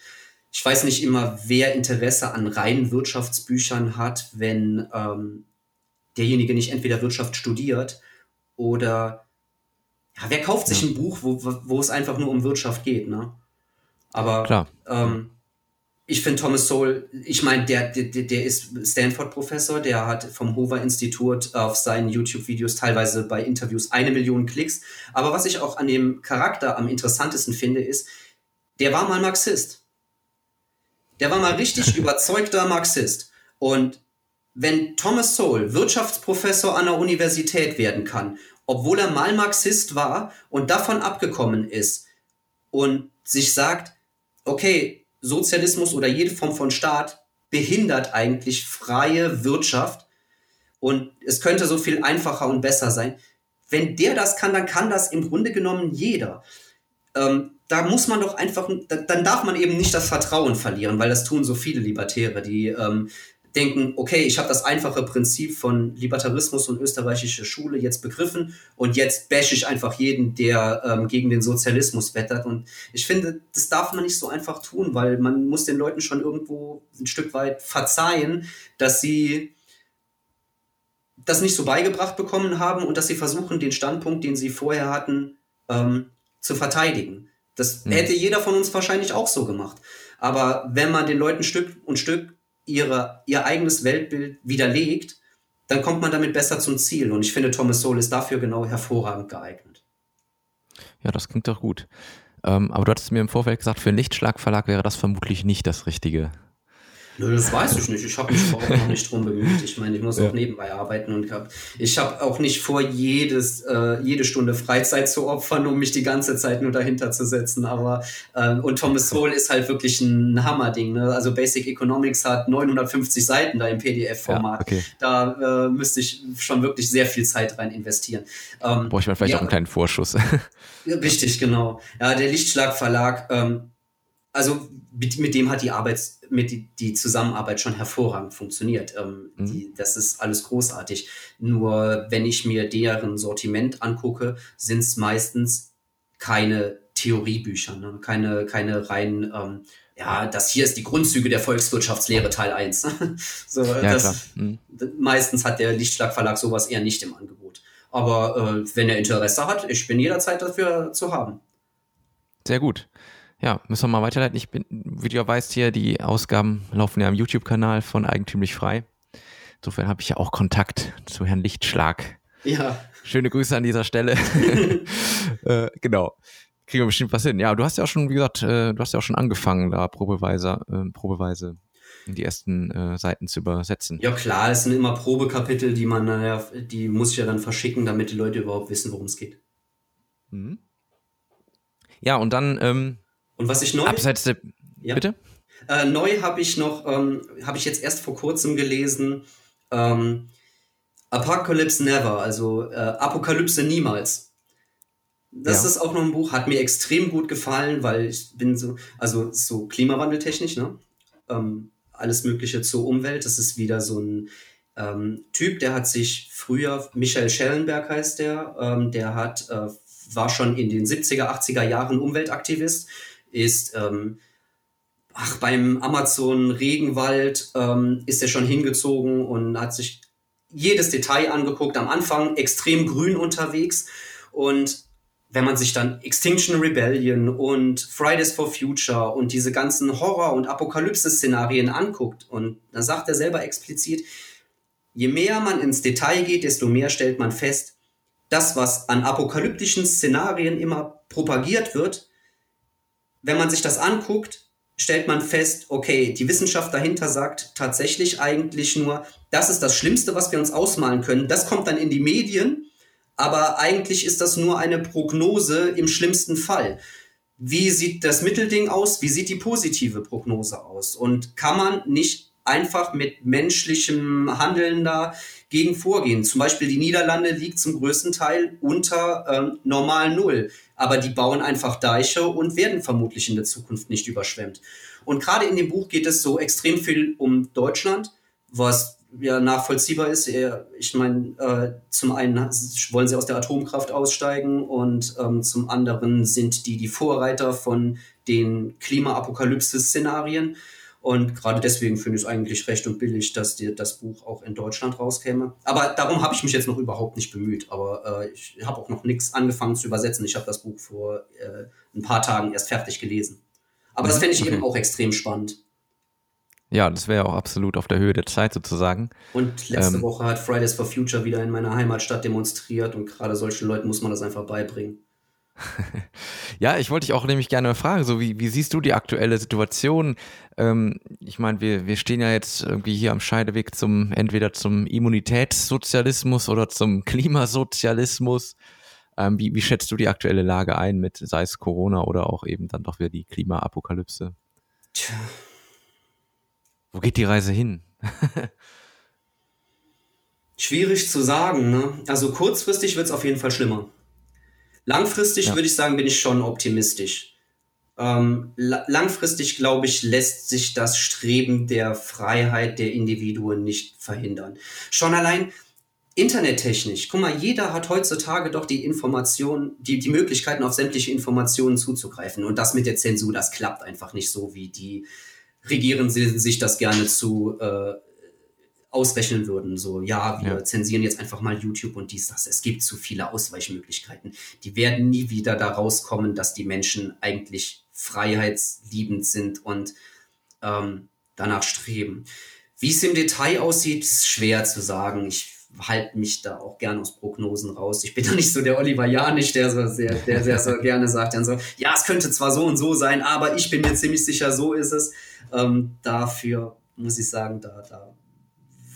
C: Ich weiß nicht immer, wer Interesse an reinen Wirtschaftsbüchern hat, wenn ähm, derjenige nicht entweder Wirtschaft studiert oder ja, wer kauft sich ja. ein Buch, wo, wo es einfach nur um Wirtschaft geht, ne? Aber
A: Klar.
C: Ähm, ich finde Thomas Sowell, ich meine, der, der, der ist Stanford-Professor, der hat vom Hoover-Institut auf seinen YouTube-Videos teilweise bei Interviews eine Million Klicks. Aber was ich auch an dem Charakter am interessantesten finde, ist, der war mal Marxist. Der war mal richtig überzeugter Marxist. Und wenn Thomas Sowell Wirtschaftsprofessor an der Universität werden kann, obwohl er mal Marxist war und davon abgekommen ist und sich sagt, okay, Sozialismus oder jede Form von Staat behindert eigentlich freie Wirtschaft und es könnte so viel einfacher und besser sein. Wenn der das kann, dann kann das im Grunde genommen jeder. Ähm, da muss man doch einfach, dann darf man eben nicht das Vertrauen verlieren, weil das tun so viele Libertäre, die ähm, denken, okay, ich habe das einfache Prinzip von Libertarismus und österreichischer Schule jetzt begriffen und jetzt bash ich einfach jeden, der ähm, gegen den Sozialismus wettert. Und ich finde, das darf man nicht so einfach tun, weil man muss den Leuten schon irgendwo ein Stück weit verzeihen, dass sie das nicht so beigebracht bekommen haben und dass sie versuchen, den Standpunkt, den sie vorher hatten, ähm, zu verteidigen. Das mhm. hätte jeder von uns wahrscheinlich auch so gemacht. Aber wenn man den Leuten Stück und Stück ihre, ihr eigenes Weltbild widerlegt, dann kommt man damit besser zum Ziel. Und ich finde, Thomas Sowell ist dafür genau hervorragend geeignet.
A: Ja, das klingt doch gut. Ähm, aber du hattest mir im Vorfeld gesagt, für einen Lichtschlagverlag wäre das vermutlich nicht das Richtige.
C: Nö, das weiß ich nicht. Ich habe mich auch noch nicht drum bemüht. Ich meine, ich muss ja. auch nebenbei arbeiten und hab, ich habe auch nicht vor, jedes, äh, jede Stunde Freizeit zu opfern, um mich die ganze Zeit nur dahinter zu setzen. Aber äh, und Thomas Sowell ist halt wirklich ein Hammerding. Ne? Also Basic Economics hat 950 Seiten da im PDF-Format. Ja, okay. Da äh, müsste ich schon wirklich sehr viel Zeit rein investieren.
A: Ähm, Brauche ich mal vielleicht ja, auch einen kleinen Vorschuss.
C: richtig, genau. Ja, der Lichtschlag Verlag. Ähm, also mit, mit dem hat die Arbeits, mit die, die Zusammenarbeit schon hervorragend funktioniert. Ähm, mhm. die, das ist alles großartig. Nur wenn ich mir deren Sortiment angucke, sind es meistens keine Theoriebücher, ne? keine, keine rein, ähm, ja, das hier ist die Grundzüge der Volkswirtschaftslehre Teil 1. so, ja, das, mhm. Meistens hat der Lichtschlag Verlag sowas eher nicht im Angebot. Aber äh, wenn er Interesse hat, ich bin jederzeit dafür zu haben.
A: Sehr gut. Ja, müssen wir mal weiterleiten. Ich bin, wie du ja weißt, hier, die Ausgaben laufen ja am YouTube-Kanal von Eigentümlich Frei. Insofern habe ich ja auch Kontakt zu Herrn Lichtschlag.
C: Ja.
A: Schöne Grüße an dieser Stelle. äh, genau. Kriegen wir bestimmt was hin. Ja, du hast ja auch schon, wie gesagt, äh, du hast ja auch schon angefangen, da probeweise, äh, probeweise die ersten äh, Seiten zu übersetzen.
C: Ja klar, es sind immer Probekapitel, die man, naja, die muss ich ja dann verschicken, damit die Leute überhaupt wissen, worum es geht.
A: Mhm. Ja, und dann ähm,
C: und was ich neu
A: abseits der
C: Ja.
A: bitte?
C: Äh, neu habe ich noch, ähm, habe ich jetzt erst vor kurzem gelesen, ähm, Apocalypse Never, also äh, Apokalypse niemals. Das
A: Ja.
C: ist auch noch ein Buch, hat mir extrem gut gefallen, weil ich bin so, also so klimawandeltechnisch, ne? Ähm, alles Mögliche zur Umwelt. Das ist wieder so ein ähm, Typ, der hat sich früher, Michael Schellenberg heißt der, ähm, der hat, äh, war schon in den 70er, 80er Jahren Umweltaktivist, ist ähm, ach, beim Amazon Regenwald ähm, ist er schon hingezogen und hat sich jedes Detail angeguckt. Am Anfang extrem grün unterwegs und wenn man sich dann Extinction Rebellion und Fridays for Future und diese ganzen Horror- und Apokalypse-Szenarien anguckt, und da sagt er selber explizit, je mehr man ins Detail geht, desto mehr stellt man fest, das, was an apokalyptischen Szenarien immer propagiert wird, wenn man sich das anguckt, stellt man fest, okay, die Wissenschaft dahinter sagt tatsächlich eigentlich nur, das ist das Schlimmste, was wir uns ausmalen können. Das kommt dann in die Medien, aber eigentlich ist das nur eine Prognose im schlimmsten Fall. Wie sieht das Mittelding aus? Wie sieht die positive Prognose aus? Und kann man nicht einfach mit menschlichem Handeln da gegen vorgehen? Zum Beispiel die Niederlande liegt zum größten Teil unter ähm, normal Null. Aber die bauen einfach Deiche und werden vermutlich in der Zukunft nicht überschwemmt. Und gerade in dem Buch geht es so extrem viel um Deutschland, was ja nachvollziehbar ist. Er- Ich meine, äh, zum einen wollen sie aus der Atomkraft aussteigen und ähm, zum anderen sind die die Vorreiter von den Klima-Apokalypse-Szenarien. Und gerade deswegen finde ich es eigentlich recht und billig, dass dir das Buch auch in Deutschland rauskäme. Aber darum habe ich mich jetzt noch überhaupt nicht bemüht. Aber äh, ich habe auch noch nichts angefangen zu übersetzen. Ich habe das Buch vor äh, ein paar Tagen erst fertig gelesen. Aber das
A: Mhm,
C: fände ich
A: okay.
C: eben auch extrem spannend.
A: Ja, das wäre auch absolut auf der Höhe der Zeit sozusagen.
C: Und letzte
A: Ähm.
C: Woche hat Fridays for Future wieder in meiner Heimatstadt demonstriert und gerade solchen Leuten muss man das einfach beibringen.
A: Ja, ich wollte dich auch nämlich gerne fragen, so wie, wie siehst du die aktuelle Situation? Ähm, ich meine, wir, wir stehen ja jetzt irgendwie hier am Scheideweg zum, entweder zum Immunitätssozialismus oder zum Klimasozialismus. Ähm, wie, wie schätzt du die aktuelle Lage ein mit, sei es Corona oder auch eben dann doch wieder die Klimaapokalypse?
C: Tja,
A: Wo geht die Reise hin?
C: schwierig zu sagen. Ne? Also kurzfristig wird es auf jeden Fall schlimmer. Langfristig
A: Ja.
C: würde ich sagen, bin ich schon optimistisch. Ähm, la langfristig, glaube ich, lässt sich das Streben der Freiheit der Individuen nicht verhindern. Schon allein internettechnisch. Guck mal, jeder hat heutzutage doch die Information, die, die Möglichkeiten, auf sämtliche Informationen zuzugreifen. Und das mit der Zensur, das klappt einfach nicht so, wie die Regierenden sich das gerne zu äh, ausrechnen würden. So, ja, wir
A: Ja.
C: zensieren jetzt einfach mal YouTube und dies, das. Es gibt zu viele Ausweichmöglichkeiten. Die werden nie wieder da rauskommen, dass die Menschen eigentlich freiheitsliebend sind und ähm, danach streben. Wie es im Detail aussieht, ist schwer zu sagen. Ich halte mich da auch gerne aus Prognosen raus. Ich bin da nicht so der Oliver Janich, der so sehr, der, der so gerne sagt dann so, ja, es könnte zwar so und so sein, aber ich bin mir ziemlich sicher, so ist es. Ähm, dafür muss ich sagen, da, da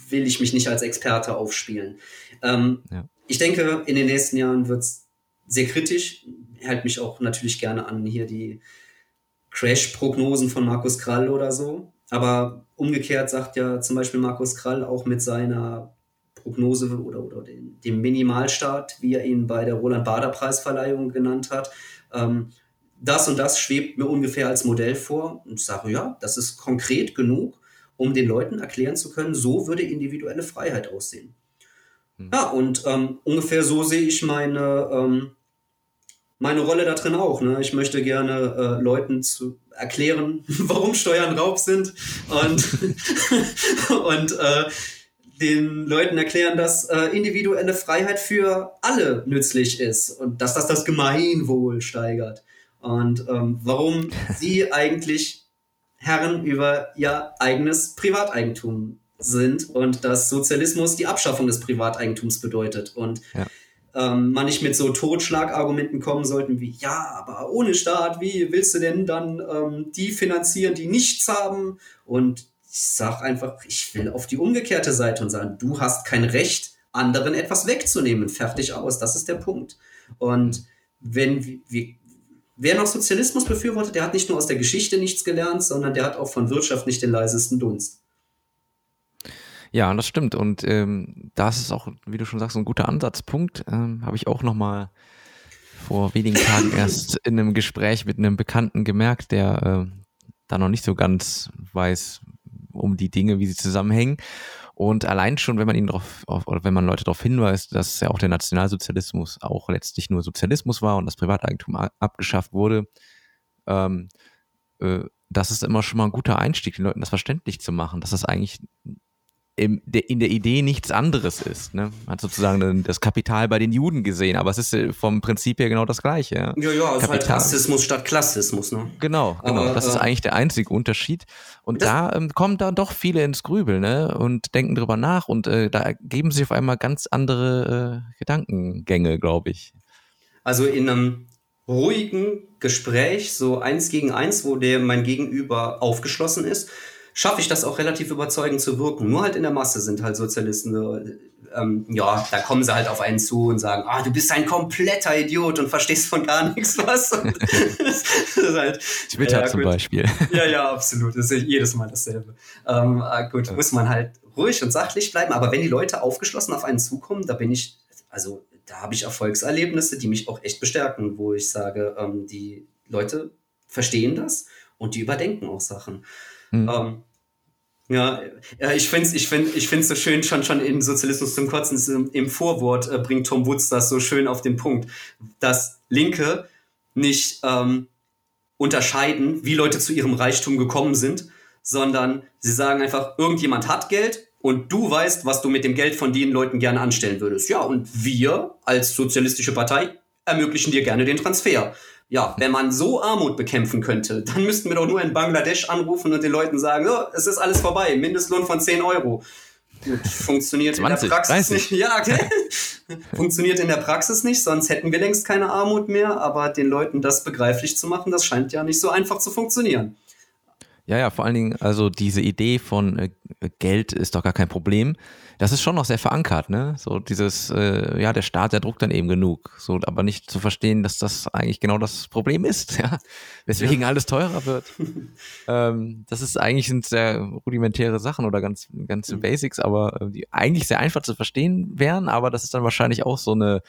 C: will ich mich nicht als Experte aufspielen. Ähm,
A: Ja.
C: Ich denke, in den nächsten Jahren wird es sehr kritisch. Ich halte mich auch natürlich gerne an hier die Crash-Prognosen von Markus Krall oder so. Aber umgekehrt sagt ja zum Beispiel Markus Krall auch mit seiner Prognose oder, oder den, dem Minimalstart, wie er ihn bei der Roland-Bader-Preisverleihung genannt hat, ähm, das und das schwebt mir ungefähr als Modell vor. Und ich sage, ja, das ist konkret genug, um den Leuten erklären zu können, so würde individuelle Freiheit aussehen.
A: Hm.
C: Ja, und ähm, ungefähr so sehe ich meine, ähm, meine Rolle da drin auch. Ne? Ich möchte gerne äh, Leuten zu erklären, warum Steuern Raub sind und, und äh, den Leuten erklären, dass äh, individuelle Freiheit für alle nützlich ist und dass das das Gemeinwohl steigert. und ähm, warum sie eigentlich Herren über ihr eigenes Privateigentum sind und dass Sozialismus die Abschaffung des Privateigentums bedeutet und ja. ähm, man nicht mit so Totschlagargumenten kommen sollten wie ja, aber ohne Staat, wie willst du denn dann ähm, die finanzieren, die nichts haben? Und ich sage einfach, ich will auf die umgekehrte Seite und sagen, du hast kein Recht, anderen etwas wegzunehmen. Fertig aus. Das ist der Punkt. Und wenn wir, wer noch Sozialismus befürwortet, der hat nicht nur aus der Geschichte nichts gelernt, sondern der hat auch von Wirtschaft nicht den leisesten Dunst.
A: Ja, das stimmt. Und ähm, das ist auch, wie du schon sagst, ein guter Ansatzpunkt. Ähm, Habe ich auch noch mal vor wenigen Tagen erst in einem Gespräch mit einem Bekannten gemerkt, der äh, da noch nicht so ganz weiß um die Dinge, wie sie zusammenhängen. Und allein schon, wenn man ihn darauf, oder wenn man Leute darauf hinweist, dass ja auch der Nationalsozialismus auch letztlich nur Sozialismus war und das Privateigentum abgeschafft wurde, ähm, äh, das ist immer schon mal ein guter Einstieg, den Leuten das verständlich zu machen, dass das eigentlich in der Idee nichts anderes ist. Ne? Man hat sozusagen das Kapital bei den Juden gesehen, aber es ist äh, vom Prinzip her genau das Gleiche. Ja,
C: ja, ja es ist halt Rassismus statt Klassismus. Ne?
A: Genau, genau. Aber, das ist äh, eigentlich der einzige Unterschied. Und da ähm, kommen dann doch viele ins Grübeln ne? und denken drüber nach und äh, da ergeben sich auf einmal ganz andere äh, Gedankengänge, glaube ich.
C: Also in einem ruhigen Gespräch, so eins gegen eins, wo der mein Gegenüber aufgeschlossen ist, schaffe ich das auch relativ überzeugend zu wirken. Nur halt in der Masse sind halt Sozialisten, ähm, ja, da kommen sie halt auf einen zu und sagen, ah, du bist ein kompletter Idiot und verstehst von gar nichts was.
A: halt, Twitter ja, zum Beispiel.
C: Ja, ja, absolut. Das ist jedes Mal dasselbe. Ähm, ah, gut, muss man halt ruhig und sachlich bleiben. Aber wenn die Leute aufgeschlossen auf einen zukommen, da bin ich, also da habe ich Erfolgserlebnisse, die mich auch echt bestärken, wo ich sage, ähm, die Leute verstehen das und die überdenken auch Sachen. Mhm. Ähm, ja, ja, ich finde ich find, ich find's so schön, schon, schon in Sozialismus zum Kotzen im Vorwort äh, bringt Tom Woods das so schön auf den Punkt, dass Linke nicht ähm, unterscheiden, wie Leute zu ihrem Reichtum gekommen sind, sondern sie sagen einfach, irgendjemand hat Geld und du weißt, was du mit dem Geld von den Leuten gerne anstellen würdest. Ja, und wir als sozialistische Partei ermöglichen dir gerne den Transfer. Ja, wenn man so Armut bekämpfen könnte, dann müssten wir doch nur in Bangladesch anrufen und den Leuten sagen, oh, es ist alles vorbei, Mindestlohn von 10 Euro. Funktioniert 20, in der Praxis 30. nicht. Ja, okay. Funktioniert in der Praxis nicht, sonst hätten wir längst keine Armut mehr, aber den Leuten das begreiflich zu machen, das scheint ja nicht so einfach zu funktionieren.
A: Ja, ja, vor allen Dingen, also diese Idee von äh, Geld ist doch gar kein Problem. Das ist schon noch sehr verankert, ne? So dieses, äh, ja, der Staat, der druckt dann eben genug. So, aber nicht zu verstehen, dass das eigentlich genau das Problem ist, ja. Weswegen ja. alles teurer wird. ähm, das ist eigentlich sind sehr rudimentäre Sachen oder ganz, ganz mhm. Basics, aber äh, die eigentlich sehr einfach zu verstehen wären, aber das ist dann wahrscheinlich auch so eine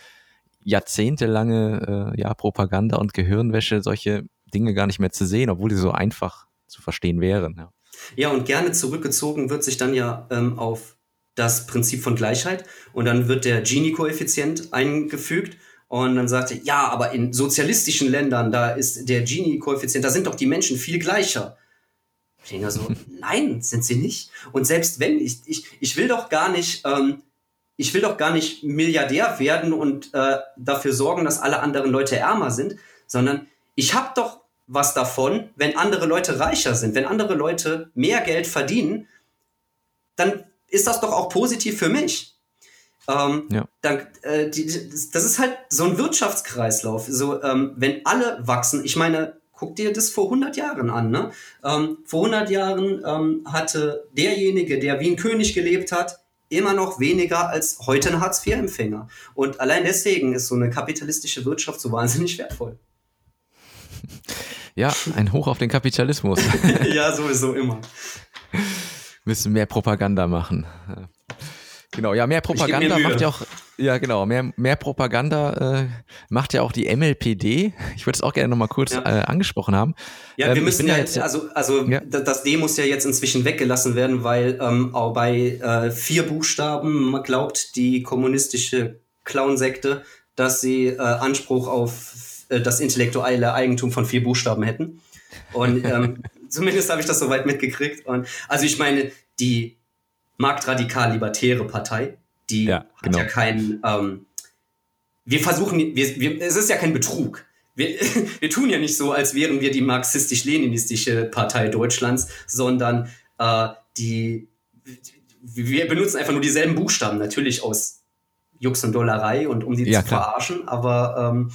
A: jahrzehntelange äh, ja, Propaganda und Gehirnwäsche, solche Dinge gar nicht mehr zu sehen, obwohl die so einfach zu verstehen wären. Ja.
C: ja, und gerne zurückgezogen wird sich dann ja ähm, auf das Prinzip von Gleichheit und dann wird der Gini-Koeffizient eingefügt und dann sagt er, ja, aber in sozialistischen Ländern, da ist der Gini-Koeffizient, da sind doch die Menschen viel gleicher. Ich denke so, nein, sind sie nicht. Und selbst wenn, ich, ich, ich will doch gar nicht, ähm, ich will doch gar nicht Milliardär werden und äh, dafür sorgen, dass alle anderen Leute ärmer sind, sondern ich habe doch was davon, wenn andere Leute reicher sind, wenn andere Leute mehr Geld verdienen, dann ist das doch auch positiv für mich. Ähm, ja. dann, äh, die, das ist halt so ein Wirtschaftskreislauf. So, ähm, wenn alle wachsen, ich meine, guck dir das vor 100 Jahren an. Ne? Ähm, vor 100 Jahren ähm, hatte derjenige, der wie ein König gelebt hat, immer noch weniger als heute ein Hartz-IV-Empfänger. Und allein deswegen ist so eine kapitalistische Wirtschaft so wahnsinnig wertvoll.
A: Ja, ein Hoch auf den Kapitalismus.
C: ja, sowieso immer.
A: Müssen mehr Propaganda machen. Genau, ja, mehr Propaganda macht ja auch, ja genau, mehr, mehr Propaganda äh, macht ja auch die MLPD. Ich würde es auch gerne nochmal kurz ja. äh, angesprochen haben.
C: Ja, wir ähm, müssen ja jetzt, also, also ja. das D muss ja jetzt inzwischen weggelassen werden, weil ähm, auch bei äh, vier Buchstaben man glaubt die kommunistische Clown-Sekte, dass sie äh, Anspruch auf äh, das intellektuelle Eigentum von vier Buchstaben hätten. Und ähm, zumindest habe ich das soweit mitgekriegt. Und also ich meine, die marktradikal-libertäre Partei, die ja, genau. hat ja keinen, ähm, wir versuchen, wir, wir, es ist ja kein Betrug. wir, wir tun ja nicht so, als wären wir die marxistisch-leninistische Partei Deutschlands, sondern äh, die, wir benutzen einfach nur dieselben Buchstaben, natürlich aus Jux und Dollerei und um die ja, zu klar. verarschen, aber ähm,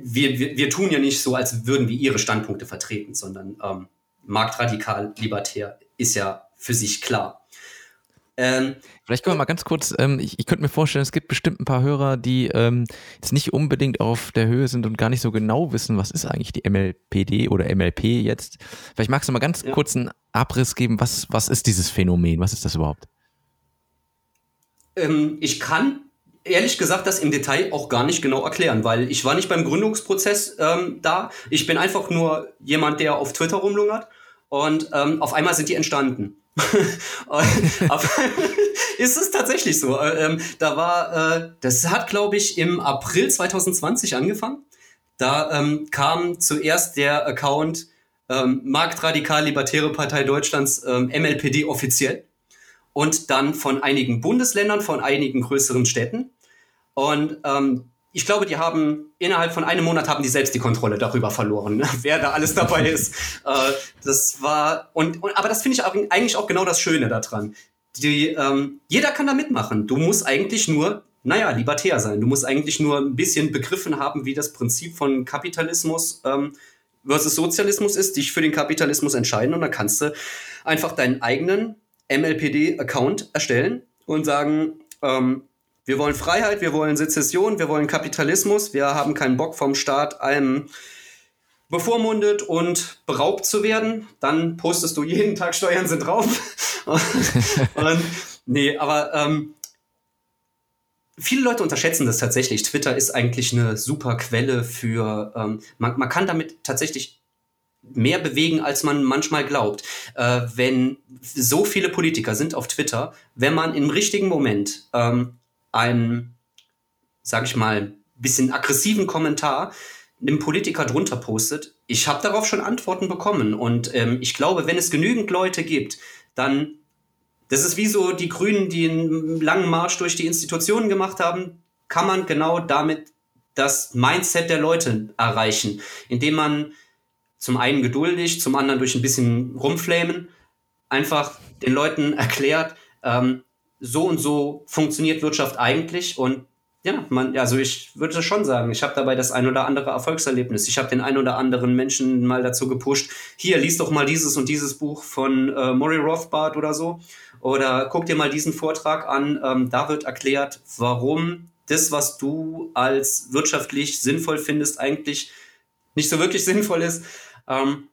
C: wir, wir, wir tun ja nicht so, als würden wir ihre Standpunkte vertreten, sondern ähm, marktradikal, libertär ist ja für sich klar.
A: Ähm, Vielleicht können wir mal ganz kurz, ähm, ich, ich könnte mir vorstellen, es gibt bestimmt ein paar Hörer, die ähm, jetzt nicht unbedingt auf der Höhe sind und gar nicht so genau wissen, was ist eigentlich die MLPD oder MLP jetzt. Vielleicht magst du mal ganz ja. kurz einen Abriss geben, was, was ist dieses Phänomen, was ist das überhaupt?
C: Ähm, ich kann ehrlich gesagt das im Detail auch gar nicht genau erklären, weil ich war nicht beim Gründungsprozess ähm, da. Ich bin einfach nur jemand, der auf Twitter rumlungert und ähm, auf einmal sind die entstanden. ist es tatsächlich so. Äh, ähm, da war, äh, das hat, glaube ich, im April 2020 angefangen. Da ähm, kam zuerst der Account ähm, Marktradikal-Libertäre Partei Deutschlands ähm, MLPD offiziell und dann von einigen Bundesländern, von einigen größeren Städten. Und ähm, ich glaube, die haben innerhalb von einem Monat haben die selbst die Kontrolle darüber verloren, wer da alles dabei ist. Äh, das war und, und aber das finde ich auch, eigentlich auch genau das Schöne daran. Die, ähm, jeder kann da mitmachen. Du musst eigentlich nur, naja, libertär sein. Du musst eigentlich nur ein bisschen begriffen haben, wie das Prinzip von Kapitalismus ähm, versus Sozialismus ist, dich für den Kapitalismus entscheiden und dann kannst du einfach deinen eigenen MLPD-Account erstellen und sagen, ähm, wir wollen Freiheit, wir wollen Sezession, wir wollen Kapitalismus, wir haben keinen Bock vom Staat allem bevormundet und beraubt zu werden. Dann postest du jeden Tag Steuern sind drauf. und, nee, aber ähm, viele Leute unterschätzen das tatsächlich. Twitter ist eigentlich eine super Quelle für, ähm, man, man kann damit tatsächlich mehr bewegen, als man manchmal glaubt. Äh, wenn so viele Politiker sind auf Twitter, wenn man im richtigen Moment ähm, einen, sag ich mal, bisschen aggressiven Kommentar einem Politiker drunter postet, ich habe darauf schon Antworten bekommen. Und ähm, ich glaube, wenn es genügend Leute gibt, dann, das ist wie so die Grünen, die einen langen Marsch durch die Institutionen gemacht haben, kann man genau damit das Mindset der Leute erreichen, indem man zum einen geduldig, zum anderen durch ein bisschen rumflamen, einfach den Leuten erklärt, ähm, so und so funktioniert Wirtschaft eigentlich und ja, man, also ich würde schon sagen, ich habe dabei das ein oder andere Erfolgserlebnis. Ich habe den ein oder anderen Menschen mal dazu gepusht, hier, lies doch mal dieses und dieses Buch von äh, Murray Rothbard oder so. Oder guck dir mal diesen Vortrag an. Ähm, da wird erklärt, warum das, was du als wirtschaftlich sinnvoll findest, eigentlich nicht so wirklich sinnvoll ist. Ähm,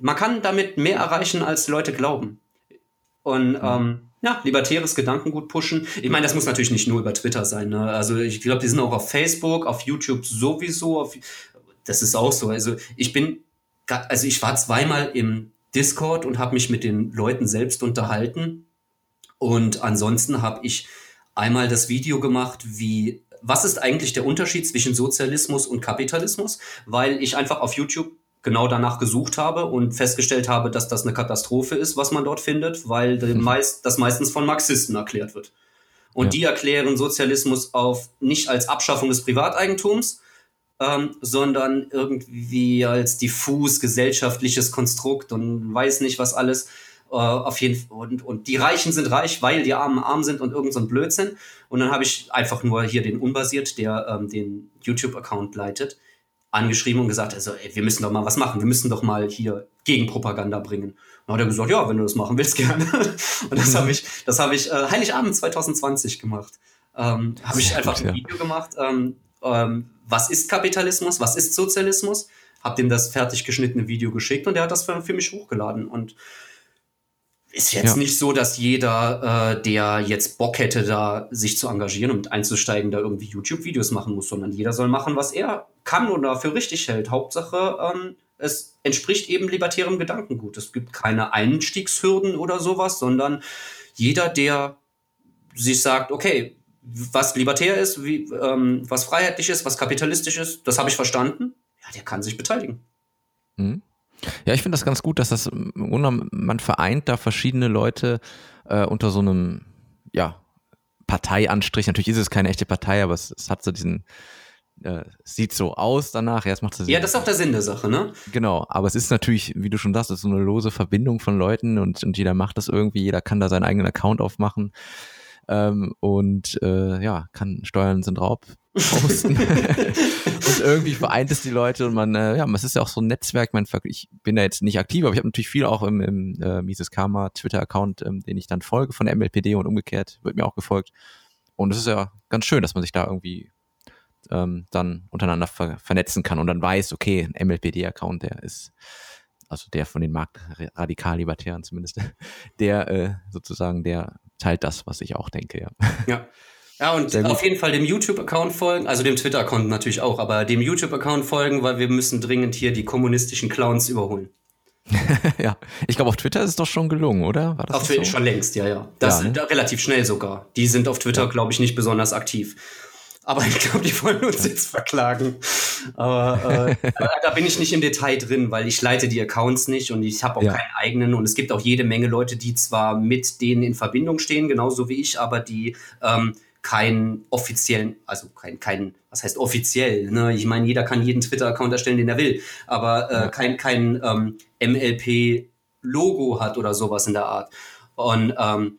C: man kann damit mehr erreichen, als Leute glauben. Und mhm. ähm, ja, libertäres Gedankengut pushen. Ich meine, das muss natürlich nicht nur über Twitter sein. Ne? Also ich glaube, die sind auch auf Facebook, auf YouTube sowieso. Auf, das ist auch so. Also ich bin, also ich war zweimal im Discord und habe mich mit den Leuten selbst unterhalten. Und ansonsten habe ich einmal das Video gemacht, wie was ist eigentlich der Unterschied zwischen Sozialismus und Kapitalismus? Weil ich einfach auf YouTube genau danach gesucht habe und festgestellt habe, dass das eine Katastrophe ist, was man dort findet, weil mhm. meist, das meistens von Marxisten erklärt wird. Und ja. die erklären Sozialismus auf nicht als Abschaffung des Privateigentums, ähm, sondern irgendwie als diffus gesellschaftliches Konstrukt und weiß nicht was alles. Äh, auf jeden Fall. Und, und die Reichen sind reich, weil die Armen arm sind und irgend so ein Blödsinn. Und dann habe ich einfach nur hier den Unbasiert, der ähm, den YouTube-Account leitet, angeschrieben und gesagt, also ey, wir müssen doch mal was machen, wir müssen doch mal hier Gegenpropaganda bringen. Und dann hat er gesagt, ja, wenn du das machen willst, gerne. und das habe ich, das habe ich äh, Heiligabend 2020 gemacht. Ähm, habe ich einfach gut, ein Video gemacht, ähm, ähm, was ist Kapitalismus, was ist Sozialismus, habe dem das fertig geschnittene Video geschickt und der hat das für, für mich hochgeladen und ist jetzt ja. nicht so, dass jeder, äh, der jetzt Bock hätte, da sich zu engagieren und einzusteigen, da irgendwie YouTube-Videos machen muss, sondern jeder soll machen, was er kann oder für richtig hält. Hauptsache, ähm, es entspricht eben libertärem Gedankengut. Es gibt keine Einstiegshürden oder sowas, sondern jeder, der sich sagt, okay, was libertär ist, wie, ähm, was freiheitlich ist, was kapitalistisch ist, das habe ich verstanden, ja, der kann sich beteiligen.
A: Mhm. Ja, ich finde das ganz gut, dass das man vereint da verschiedene Leute äh, unter so einem, ja, Parteianstrich. Natürlich ist es keine echte Partei, aber es, es hat so diesen, äh, sieht so aus danach. Erst macht
C: es ja, das ist auch der Sinn der Sache, ne?
A: Genau, aber es ist natürlich, wie du schon sagst, es ist so eine lose Verbindung von Leuten und, und jeder macht das irgendwie, jeder kann da seinen eigenen Account aufmachen ähm, und äh, ja, kann Steuern sind Raub posten. Und irgendwie vereint es die Leute und man, äh, ja, es ist ja auch so ein Netzwerk, man, ich bin da jetzt nicht aktiv, aber ich habe natürlich viel auch im, im äh, Mises Karma Twitter-Account, ähm, den ich dann folge von der MLPD und umgekehrt wird mir auch gefolgt. Und es ist ja ganz schön, dass man sich da irgendwie ähm, dann untereinander ver vernetzen kann und dann weiß, okay, ein MLPD-Account, der ist, also der von den Marktradikal-Libertären zumindest, der äh, sozusagen, der teilt das, was ich auch denke, ja.
C: Ja. Ja, und auf jeden Fall dem YouTube-Account folgen, also dem Twitter-Account natürlich auch, aber dem YouTube-Account folgen, weil wir müssen dringend hier die kommunistischen Clowns überholen.
A: ja, ich glaube, auf Twitter ist es doch schon gelungen, oder?
C: War das auf Twitter so? schon längst, ja, ja. Das ja, ne? relativ schnell sogar. Die sind auf Twitter, ja. glaube ich, nicht besonders aktiv. Aber ich glaube, die wollen uns jetzt verklagen. Aber äh, da bin ich nicht im Detail drin, weil ich leite die Accounts nicht und ich habe auch ja. keinen eigenen. Und es gibt auch jede Menge Leute, die zwar mit denen in Verbindung stehen, genauso wie ich, aber die ähm, keinen offiziellen, also kein, kein, was heißt offiziell, ne? Ich meine, jeder kann jeden Twitter-Account erstellen, den er will, aber äh, kein, kein ähm, MLP-Logo hat oder sowas in der Art. Und ähm,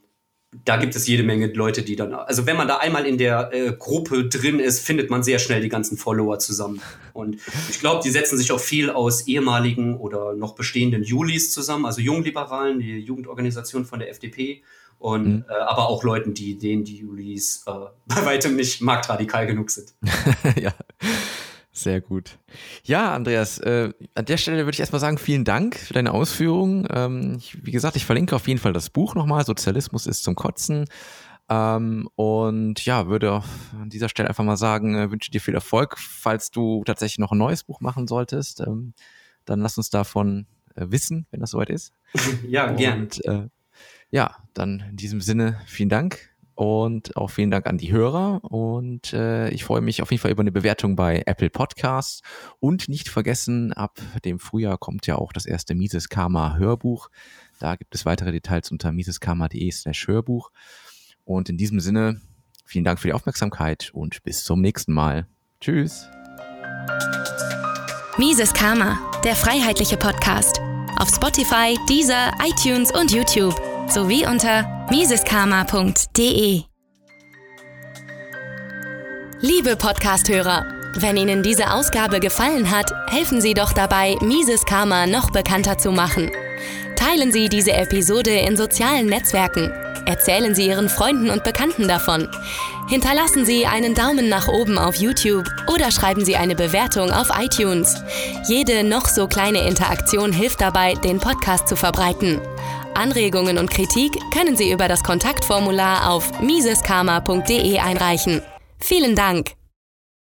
C: da gibt es jede Menge Leute, die dann, also wenn man da einmal in der äh, Gruppe drin ist, findet man sehr schnell die ganzen Follower zusammen. Und ich glaube, die setzen sich auch viel aus ehemaligen oder noch bestehenden Julis zusammen, also Jungliberalen, die Jugendorganisation von der FDP und mhm. äh, aber auch Leuten, die denen die Julis äh, bei weitem nicht marktradikal genug sind.
A: ja. Sehr gut. Ja, Andreas, äh, an der Stelle würde ich erstmal sagen, vielen Dank für deine Ausführungen. Ähm, ich, wie gesagt, ich verlinke auf jeden Fall das Buch nochmal, Sozialismus ist zum Kotzen. Ähm, und ja, würde an dieser Stelle einfach mal sagen, äh, wünsche dir viel Erfolg. Falls du tatsächlich noch ein neues Buch machen solltest, ähm, dann lass uns davon äh, wissen, wenn das soweit ist.
C: ja, gern. Und
A: äh, ja, dann in diesem Sinne vielen Dank und auch vielen Dank an die Hörer und äh, ich freue mich auf jeden Fall über eine Bewertung bei Apple Podcasts und nicht vergessen, ab dem Frühjahr kommt ja auch das erste Mises Karma Hörbuch. Da gibt es weitere Details unter miseskarma.de slash Hörbuch und in diesem Sinne vielen Dank für die Aufmerksamkeit und bis zum nächsten Mal. Tschüss.
B: Mises Karma, der freiheitliche Podcast. Auf Spotify, Deezer, iTunes und YouTube sowie unter miseskarma.de. Liebe Podcasthörer, wenn Ihnen diese Ausgabe gefallen hat, helfen Sie doch dabei, Mises Karma noch bekannter zu machen. Teilen Sie diese Episode in sozialen Netzwerken. Erzählen Sie Ihren Freunden und Bekannten davon. Hinterlassen Sie einen Daumen nach oben auf YouTube oder schreiben Sie eine Bewertung auf iTunes. Jede noch so kleine Interaktion hilft dabei, den Podcast zu verbreiten. Anregungen und Kritik können Sie über das Kontaktformular auf miseskarma.de einreichen. Vielen Dank!